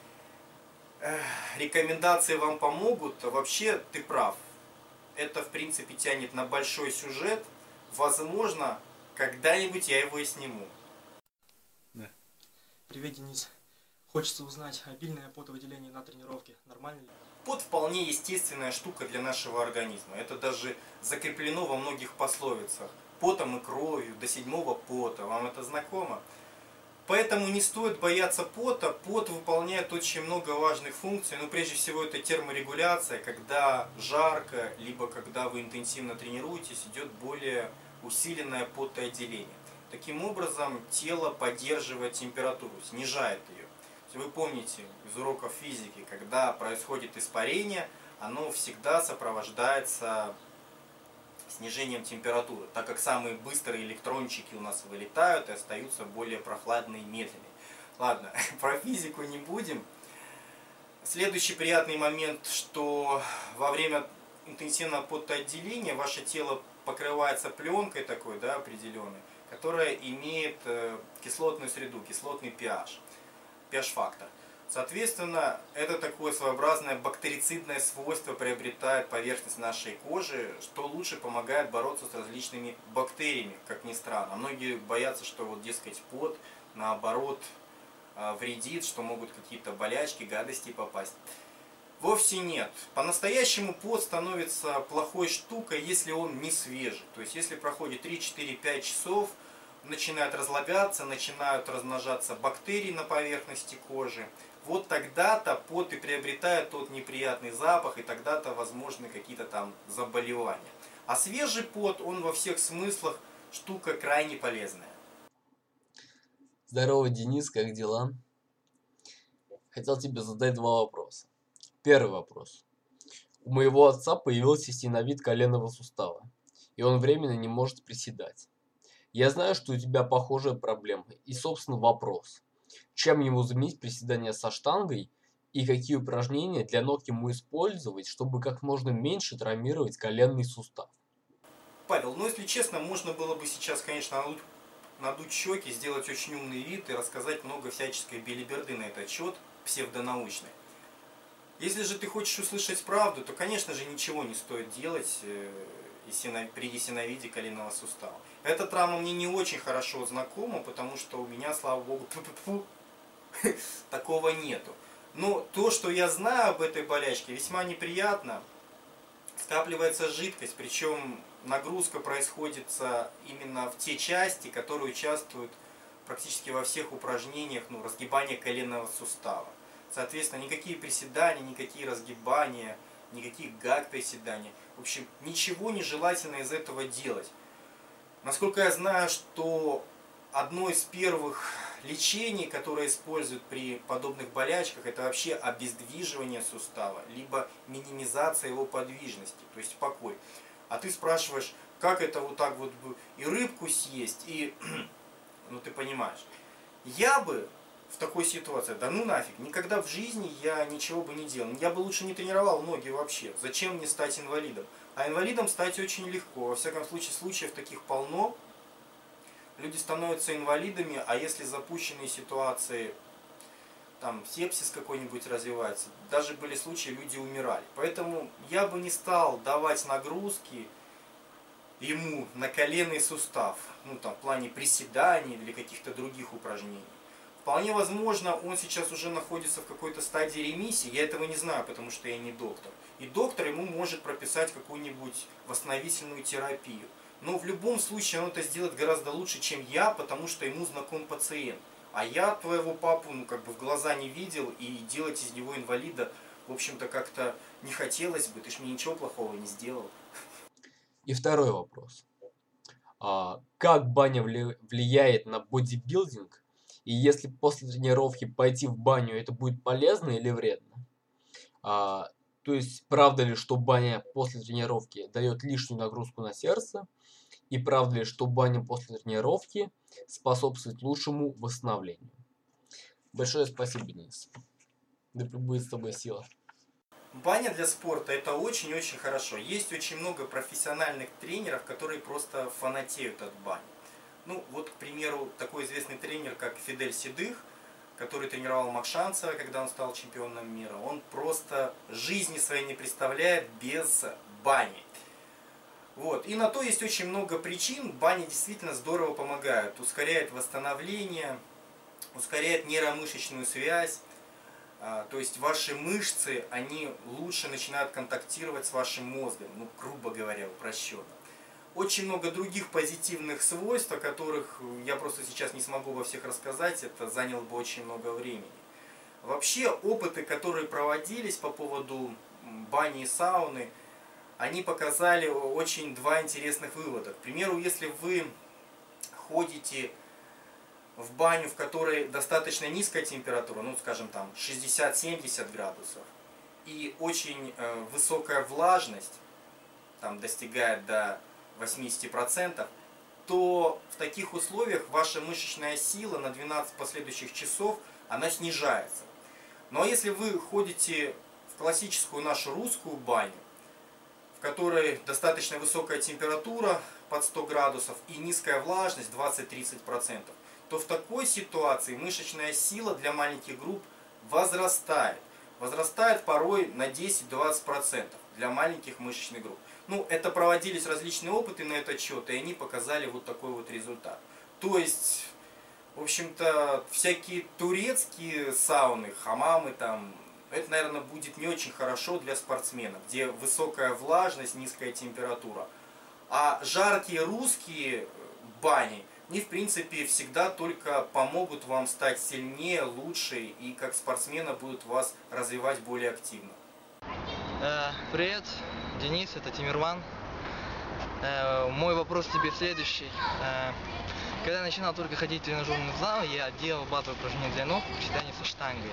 S1: э, рекомендации вам помогут. Вообще, ты прав. Это, в принципе, тянет на большой сюжет. Возможно, когда-нибудь я его и сниму.
S13: Да. Привет, Денис. Хочется узнать, обильное потовыделение на тренировке нормально ли?
S1: Пот вполне естественная штука для нашего организма. Это даже закреплено во многих пословицах. Потом и кровью, до седьмого пота. Вам это знакомо? Поэтому не стоит бояться пота. Пот выполняет очень много важных функций. Но прежде всего это терморегуляция, когда жарко, либо когда вы интенсивно тренируетесь, идет более усиленное потоотделение. Таким образом, тело поддерживает температуру, снижает ее. Вы помните из уроков физики, когда происходит испарение, оно всегда сопровождается снижением температуры, так как самые быстрые электрончики у нас вылетают и остаются более прохладные и медленные. Ладно, про физику не будем. Следующий приятный момент, что во время интенсивного потоотделения ваше тело покрывается пленкой такой, да, определенной, которая имеет э, кислотную среду, кислотный pH pH-фактор. Соответственно, это такое своеобразное бактерицидное свойство приобретает поверхность нашей кожи, что лучше помогает бороться с различными бактериями, как ни странно. Многие боятся, что вот, дескать, пот, наоборот, а, вредит, что могут какие-то болячки, гадости попасть. Вовсе нет. По-настоящему пот становится плохой штукой, если он не свежий. То есть, если проходит 3-4-5 часов, начинают разлагаться, начинают размножаться бактерии на поверхности кожи. Вот тогда-то пот и приобретает тот неприятный запах, и тогда-то возможны какие-то там заболевания. А свежий пот, он во всех смыслах штука крайне полезная.
S14: Здорово, Денис, как дела? Хотел тебе задать два вопроса. Первый вопрос. У моего отца появился стеновид коленного сустава, и он временно не может приседать. Я знаю, что у тебя похожая проблема. И, собственно, вопрос. Чем ему заменить приседания со штангой и какие упражнения для ног ему использовать, чтобы как можно меньше травмировать коленный сустав?
S1: Павел, ну если честно, можно было бы сейчас, конечно, надуть, надуть щеки, сделать очень умный вид и рассказать много всяческой белиберды на этот счет, псевдонаучной. Если же ты хочешь услышать правду, то, конечно же, ничего не стоит делать э, при ясиновиде коленного сустава. Эта травма мне не очень хорошо знакома, потому что у меня, слава богу, такого нету. Но то, что я знаю об этой болячке, весьма неприятно. Скапливается жидкость, причем нагрузка происходит именно в те части, которые участвуют практически во всех упражнениях ну, разгибания коленного сустава. Соответственно, никакие приседания, никакие разгибания, никаких гак приседаний. В общем, ничего нежелательно из этого делать. Насколько я знаю, что одно из первых лечений, которое используют при подобных болячках, это вообще обездвиживание сустава, либо минимизация его подвижности, то есть покой. А ты спрашиваешь, как это вот так вот и рыбку съесть, и, ну ты понимаешь. Я бы в такой ситуации, да ну нафиг, никогда в жизни я ничего бы не делал. Я бы лучше не тренировал ноги вообще. Зачем мне стать инвалидом? А инвалидом стать очень легко. Во всяком случае, случаев таких полно. Люди становятся инвалидами, а если запущенные ситуации, там сепсис какой-нибудь развивается, даже были случаи, люди умирали. Поэтому я бы не стал давать нагрузки ему на коленный сустав, ну там в плане приседаний или каких-то других упражнений. Вполне возможно, он сейчас уже находится в какой-то стадии ремиссии, я этого не знаю, потому что я не доктор. И доктор ему может прописать какую-нибудь восстановительную терапию. Но в любом случае он это сделает гораздо лучше, чем я, потому что ему знаком пациент. А я твоего папу, ну, как бы в глаза не видел, и делать из него инвалида, в общем-то, как-то не хотелось бы. Ты ж мне ничего плохого не сделал.
S14: И второй вопрос. А, как баня влияет на бодибилдинг? И если после тренировки пойти в баню, это будет полезно или вредно? А, то есть, правда ли, что баня после тренировки дает лишнюю нагрузку на сердце? И правда ли, что баня после тренировки способствует лучшему восстановлению? Большое спасибо, Денис. Да пребудет с тобой сила.
S1: Баня для спорта это очень-очень хорошо. Есть очень много профессиональных тренеров, которые просто фанатеют от бани. Ну, вот, к примеру, такой известный тренер, как Фидель Седых, который тренировал Макшанцева, когда он стал чемпионом мира, он просто жизни своей не представляет без бани. Вот. И на то есть очень много причин. Бани действительно здорово помогают. Ускоряет восстановление, ускоряет нейромышечную связь. А, то есть ваши мышцы, они лучше начинают контактировать с вашим мозгом, ну, грубо говоря, упрощенно. Очень много других позитивных свойств, о которых я просто сейчас не смогу во всех рассказать, это заняло бы очень много времени. Вообще, опыты, которые проводились по поводу бани и сауны, они показали очень два интересных вывода. К примеру, если вы ходите в баню, в которой достаточно низкая температура, ну скажем там 60-70 градусов, и очень э, высокая влажность, там достигает до 80%, то в таких условиях ваша мышечная сила на 12 последующих часов, она снижается. Но если вы ходите в классическую нашу русскую баню, в которой достаточно высокая температура под 100 градусов и низкая влажность 20-30%, то в такой ситуации мышечная сила для маленьких групп возрастает. Возрастает порой на 10-20% для маленьких мышечных групп. Ну, это проводились различные опыты на этот счет, и они показали вот такой вот результат. То есть, в общем-то, всякие турецкие сауны, хамамы там, это, наверное, будет не очень хорошо для спортсменов, где высокая влажность, низкая температура. А жаркие русские бани, они, в принципе, всегда только помогут вам стать сильнее, лучше и как спортсмена будут вас развивать более активно.
S15: Э, привет, Денис, это Тимирман. Э, мой вопрос тебе следующий. Э, когда я начинал только ходить в тренажерный зал, я делал базовые упражнения для ног, приседания со штангой.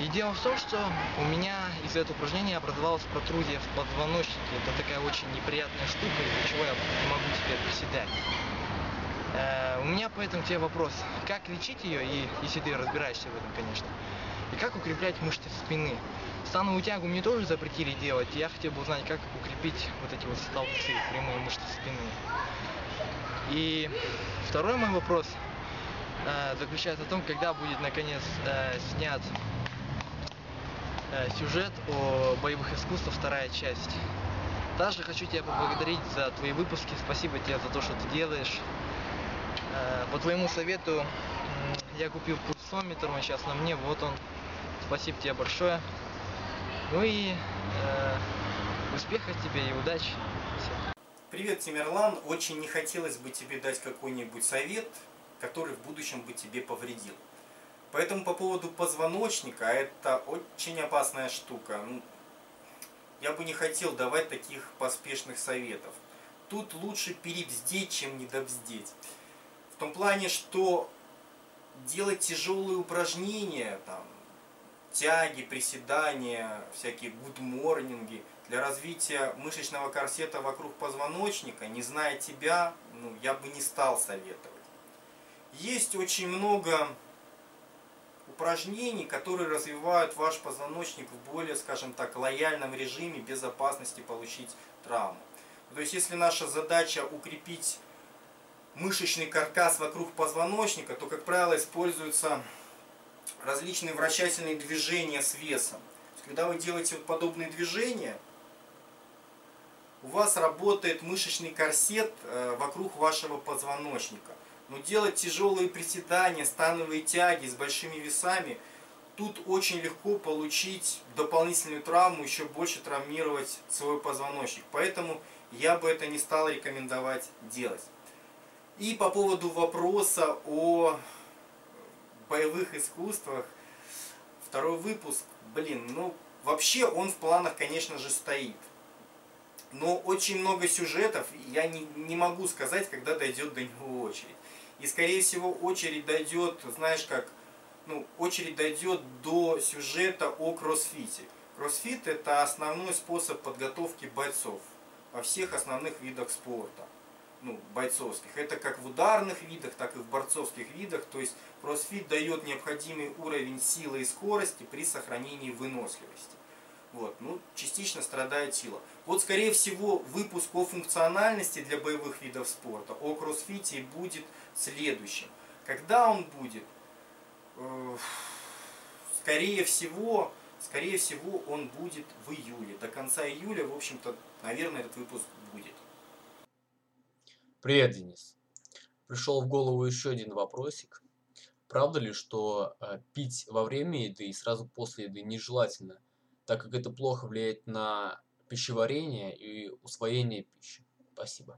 S15: И дело в том, что у меня из этого упражнения образовалась протрузия в позвоночнике. Это такая очень неприятная штука, из-за чего я не могу теперь приседать. Э, у меня поэтому тебе вопрос, как лечить ее, и если ты разбираешься в этом, конечно, как укреплять мышцы спины. Становую тягу мне тоже запретили делать, я хотел бы узнать, как укрепить вот эти вот столбцы, прямые мышцы спины. И второй мой вопрос э, заключается в том, когда будет наконец э, снят Э, сюжет о боевых искусствах, вторая часть. Также хочу тебя поблагодарить за твои выпуски, спасибо тебе за то, что ты делаешь. Э, по твоему совету я купил пульсометр, он сейчас на мне, вот он. Спасибо тебе большое. Ну и э, успехов тебе и удачи.
S1: Привет, Тимирлан. Очень не хотелось бы тебе дать какой-нибудь совет, который в будущем бы тебе повредил. Поэтому по поводу позвоночника, это очень опасная штука. Ну, я бы не хотел давать таких поспешных советов. Тут лучше перебздеть, чем недобздеть. В том плане, что делать тяжелые упражнения, там, тяги, приседания, всякие гудморнинги для развития мышечного корсета вокруг позвоночника, не зная тебя, ну, я бы не стал советовать. Есть очень много упражнений, которые развивают ваш позвоночник в более, скажем так, лояльном режиме безопасности получить травму. То есть, если наша задача укрепить мышечный каркас вокруг позвоночника, то, как правило, используются различные вращательные движения с весом. когда вы делаете вот подобные движения, у вас работает мышечный корсет э, вокруг вашего позвоночника. Но делать тяжелые приседания, становые тяги с большими весами, тут очень легко получить дополнительную травму, еще больше травмировать свой позвоночник. Поэтому я бы это не стал рекомендовать делать. И по поводу вопроса о боевых искусствах, второй выпуск, блин, ну вообще он в планах, конечно же, стоит. Но очень много сюжетов, я не, не могу сказать, когда дойдет до него очередь. И скорее всего очередь дойдет, знаешь как, ну, очередь дойдет до сюжета о кроссфите. Кроссфит это основной способ подготовки бойцов во всех основных видах спорта ну, бойцовских. Это как в ударных видах, так и в борцовских видах. То есть кроссфит дает необходимый уровень силы и скорости при сохранении выносливости. Вот, ну, частично страдает сила. Вот, скорее всего, выпуск о функциональности для боевых видов спорта, о кроссфите будет следующим. Когда он будет? Э, скорее всего, скорее всего, он будет в июле. До конца июля, в общем-то, наверное, этот выпуск.
S14: Привет, Денис. Пришел в голову еще один вопросик. Правда ли, что э, пить во время еды и сразу после еды нежелательно, так как это плохо влияет на пищеварение и усвоение пищи? Спасибо.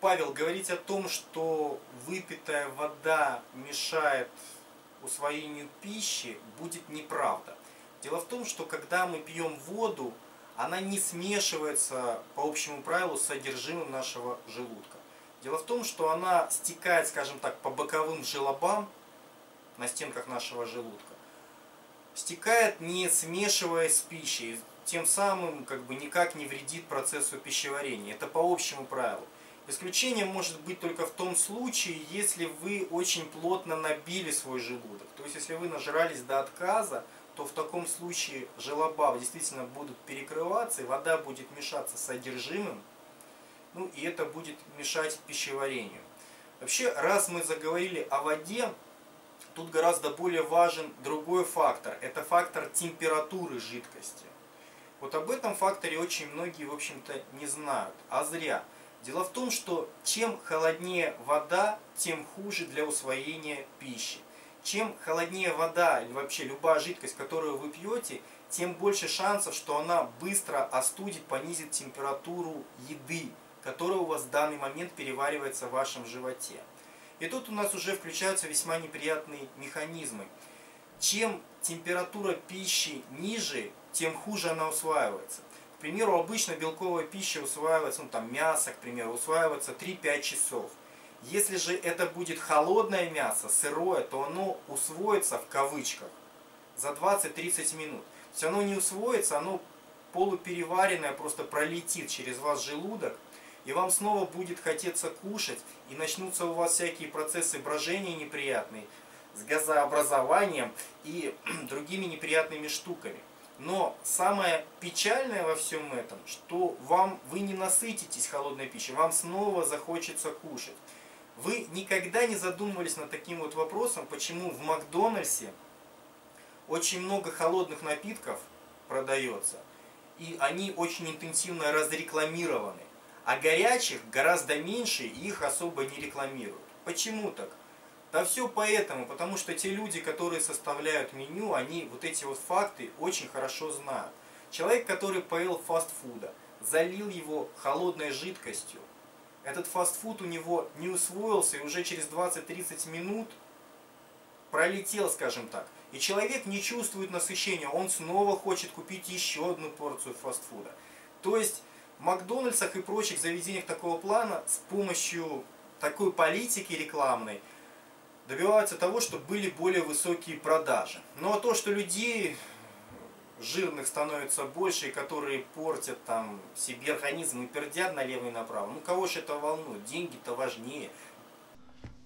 S1: Павел, говорить о том, что выпитая вода мешает усвоению пищи, будет неправда. Дело в том, что когда мы пьем воду, она не смешивается по общему правилу с содержимым нашего желудка. Дело в том, что она стекает, скажем так, по боковым желобам на стенках нашего желудка. Стекает, не смешиваясь с пищей, тем самым как бы никак не вредит процессу пищеварения. Это по общему правилу. Исключение может быть только в том случае, если вы очень плотно набили свой желудок. То есть, если вы нажрались до отказа, то в таком случае желоба действительно будут перекрываться, и вода будет мешаться с содержимым, ну и это будет мешать пищеварению. Вообще, раз мы заговорили о воде, тут гораздо более важен другой фактор. Это фактор температуры жидкости. Вот об этом факторе очень многие, в общем-то, не знают, а зря. Дело в том, что чем холоднее вода, тем хуже для усвоения пищи. Чем холоднее вода или вообще любая жидкость, которую вы пьете, тем больше шансов, что она быстро остудит, понизит температуру еды которая у вас в данный момент переваривается в вашем животе. И тут у нас уже включаются весьма неприятные механизмы. Чем температура пищи ниже, тем хуже она усваивается. К примеру, обычно белковая пища усваивается, ну там мясо, к примеру, усваивается 3-5 часов. Если же это будет холодное мясо, сырое, то оно усвоится в кавычках за 20-30 минут. Все оно не усвоится, оно полупереваренное просто пролетит через ваш желудок, и вам снова будет хотеться кушать, и начнутся у вас всякие процессы брожения неприятные, с газообразованием и другими неприятными штуками. Но самое печальное во всем этом, что вам вы не насытитесь холодной пищей, вам снова захочется кушать. Вы никогда не задумывались над таким вот вопросом, почему в Макдональдсе очень много холодных напитков продается, и они очень интенсивно разрекламированы. А горячих гораздо меньше и их особо не рекламируют. Почему так? Да все поэтому, потому что те люди, которые составляют меню, они вот эти вот факты очень хорошо знают. Человек, который поел фастфуда, залил его холодной жидкостью, этот фастфуд у него не усвоился и уже через 20-30 минут пролетел, скажем так. И человек не чувствует насыщения, он снова хочет купить еще одну порцию фастфуда. То есть Макдональдсах и прочих заведениях такого плана с помощью такой политики рекламной добиваются того, чтобы были более высокие продажи. Ну а то, что людей жирных становится больше, и которые портят там себе организм и пердят налево и направо, ну кого же это волнует? Деньги-то важнее.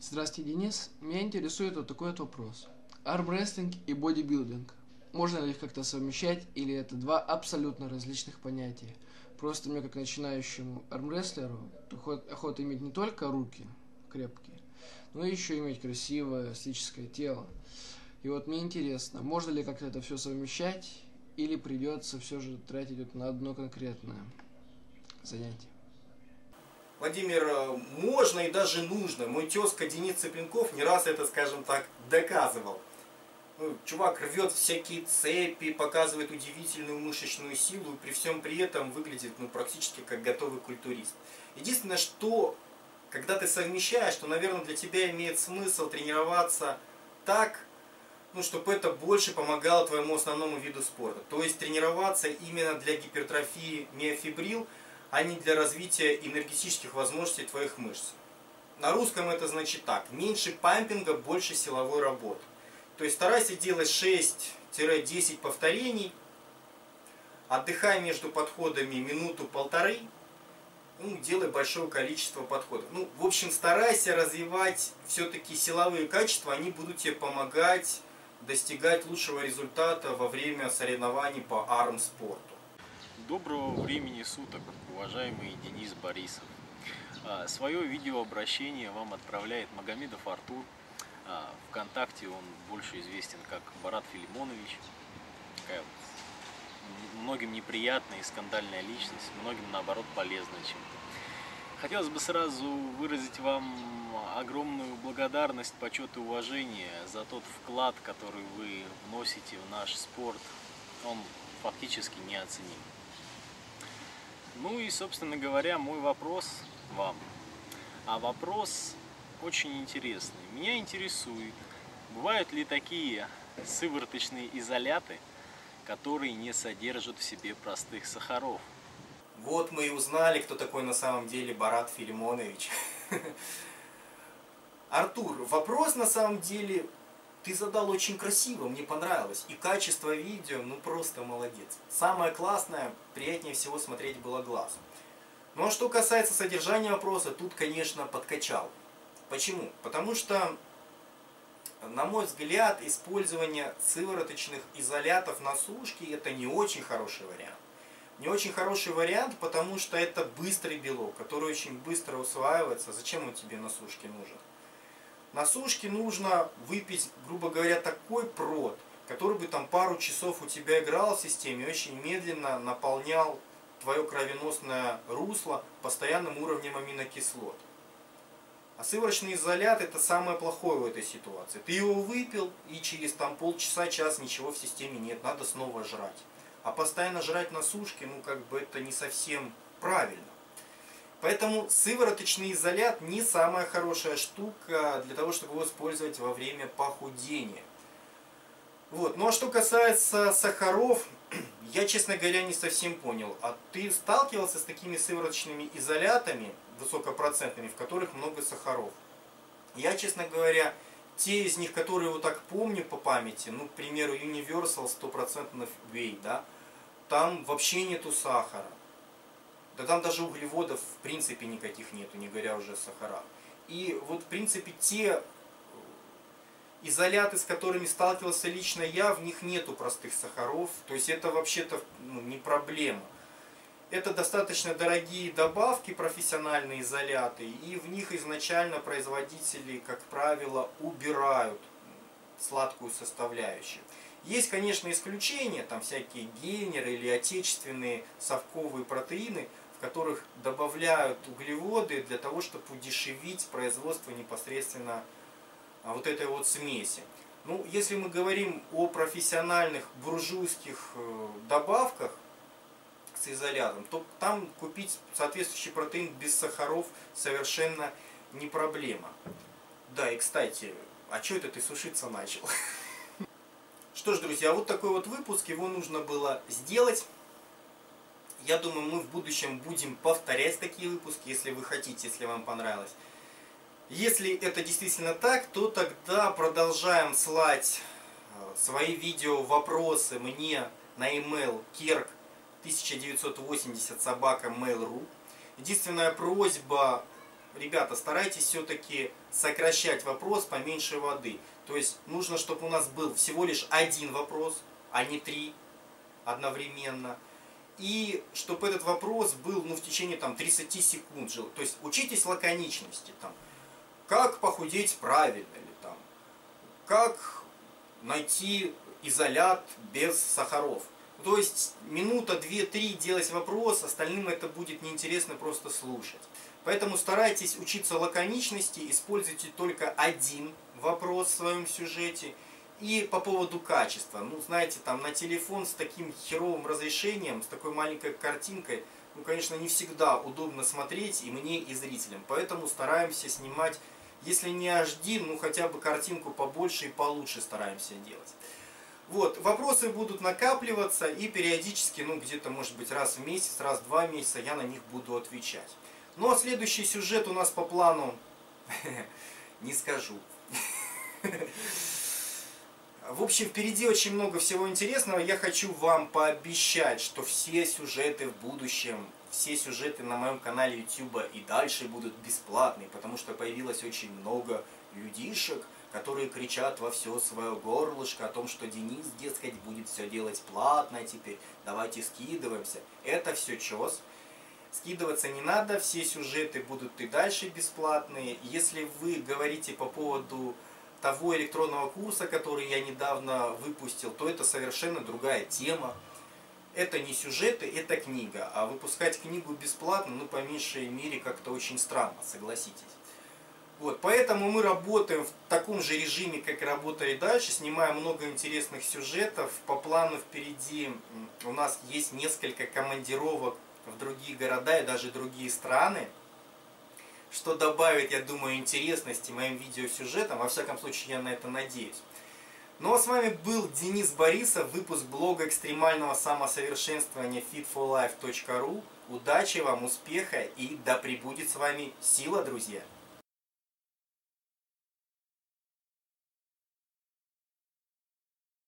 S16: Здравствуйте, Денис. Меня интересует вот такой вот вопрос. Армрестлинг и бодибилдинг. Можно ли их как-то совмещать, или это два абсолютно различных понятия? Просто мне, как начинающему армрестлеру, охота иметь не только руки крепкие, но еще иметь красивое эстетическое тело. И вот мне интересно, можно ли как-то это все совмещать, или придется все же тратить вот на одно конкретное занятие?
S1: Владимир, э, можно и даже нужно. Мой тезка Денис Цыпленков не раз это, скажем так, доказывал. Ну, чувак рвет всякие цепи, показывает удивительную мышечную силу, и при всем при этом выглядит ну, практически как готовый культурист. Единственное, что когда ты совмещаешь, то, наверное, для тебя имеет смысл тренироваться так, ну, чтобы это больше помогало твоему основному виду спорта. То есть тренироваться именно для гипертрофии миофибрил, а не для развития энергетических возможностей твоих мышц. На русском это значит так. Меньше пампинга, больше силовой работы. То есть старайся делать 6-10 повторений. Отдыхай между подходами минуту-полторы. Ну, делай большое количество подходов. Ну, в общем, старайся развивать все-таки силовые качества. Они будут тебе помогать достигать лучшего результата во время соревнований по армспорту.
S17: Доброго времени суток, уважаемый Денис Борисов. А, Свое видеообращение вам отправляет Магомедов Артур. А, Вконтакте он больше известен как Барат Филимонович. Такая вот многим неприятная и скандальная личность, многим наоборот полезная чем-то. Хотелось бы сразу выразить вам огромную благодарность, почет и уважение за тот вклад, который вы вносите в наш спорт. Он фактически неоценим. Ну и, собственно говоря, мой вопрос вам. А вопрос очень интересный. Меня интересует, бывают ли такие сывороточные изоляты, которые не содержат в себе простых сахаров?
S1: Вот мы и узнали, кто такой на самом деле Барат Филимонович. Артур, вопрос на самом деле ты задал очень красиво, мне понравилось. И качество видео, ну просто молодец. Самое классное, приятнее всего смотреть было глаз. Ну а что касается содержания вопроса, тут, конечно, подкачал. Почему? Потому что, на мой взгляд, использование сывороточных изолятов на сушке это не очень хороший вариант. Не очень хороший вариант, потому что это быстрый белок, который очень быстро усваивается. Зачем он тебе на сушке нужен? На сушке нужно выпить, грубо говоря, такой прод, который бы там пару часов у тебя играл в системе, очень медленно наполнял твое кровеносное русло постоянным уровнем аминокислот. А сывороточный изолят это самое плохое в этой ситуации. Ты его выпил и через там полчаса-час ничего в системе нет, надо снова жрать. А постоянно жрать на сушке, ну как бы это не совсем правильно. Поэтому сывороточный изолят не самая хорошая штука для того, чтобы его использовать во время похудения. Вот. Ну а что касается сахаров, я, честно говоря, не совсем понял. А ты сталкивался с такими сывороточными изолятами высокопроцентными, в которых много сахаров? Я, честно говоря, те из них, которые вот так помню по памяти, ну, к примеру, Universal 100% Whey, да, там вообще нету сахара. Да там даже углеводов в принципе никаких нету, не говоря уже о сахарах. И вот в принципе те изоляты, с которыми сталкивался лично я, в них нету простых сахаров. То есть это вообще-то ну, не проблема. Это достаточно дорогие добавки, профессиональные изоляты, и в них изначально производители, как правило, убирают сладкую составляющую. Есть, конечно, исключения, там всякие гейнеры или отечественные совковые протеины, в которых добавляют углеводы для того, чтобы удешевить производство непосредственно а, вот этой вот смеси. Ну, если мы говорим о профессиональных буржуйских э, добавках с изолятом, то там купить соответствующий протеин без сахаров совершенно не проблема. Да, и кстати, а что это ты сушиться начал? Что ж, друзья, вот такой вот выпуск, его нужно было сделать. Я думаю, мы в будущем будем повторять такие выпуски, если вы хотите, если вам понравилось. Если это действительно так, то тогда продолжаем слать э, свои видео, вопросы мне на email kerk 1980 собака mail.ru. Единственная просьба, ребята, старайтесь все-таки сокращать вопрос поменьше воды. То есть нужно, чтобы у нас был всего лишь один вопрос, а не три одновременно. И чтобы этот вопрос был ну, в течение там, 30 секунд. То есть учитесь лаконичности. Там, как похудеть правильно, или там, как найти изолят без сахаров. То есть минута, две, три делать вопрос, остальным это будет неинтересно просто слушать. Поэтому старайтесь учиться лаконичности, используйте только один вопрос в своем сюжете. И по поводу качества, ну знаете, там на телефон с таким херовым разрешением, с такой маленькой картинкой, ну конечно не всегда удобно смотреть и мне, и зрителям. Поэтому стараемся снимать, если не HD, ну хотя бы картинку побольше и получше стараемся делать. Вот, вопросы будут накапливаться и периодически, ну где-то может быть раз в месяц, раз в два месяца я на них буду отвечать. Ну а следующий сюжет у нас по плану, не скажу. В общем, впереди очень много всего интересного. Я хочу вам пообещать, что все сюжеты в будущем, все сюжеты на моем канале YouTube и дальше будут бесплатные, потому что появилось очень много людишек, которые кричат во все свое горлышко о том, что Денис, дескать, будет все делать платно теперь, давайте скидываемся. Это все чес. Скидываться не надо, все сюжеты будут и дальше бесплатные. Если вы говорите по поводу того электронного курса, который я недавно выпустил, то это совершенно другая тема. Это не сюжеты, это книга. А выпускать книгу бесплатно, ну, по меньшей мере, как-то очень странно, согласитесь. Вот, поэтому мы работаем в таком же режиме, как и работали дальше, снимаем много интересных сюжетов. По плану впереди у нас есть несколько командировок в другие города и даже другие страны что добавит, я думаю, интересности моим видеосюжетам. Во всяком случае, я на это надеюсь. Ну а с вами был Денис Борисов, выпуск блога экстремального самосовершенствования fitforlife.ru. Удачи вам, успеха и да пребудет с вами сила, друзья!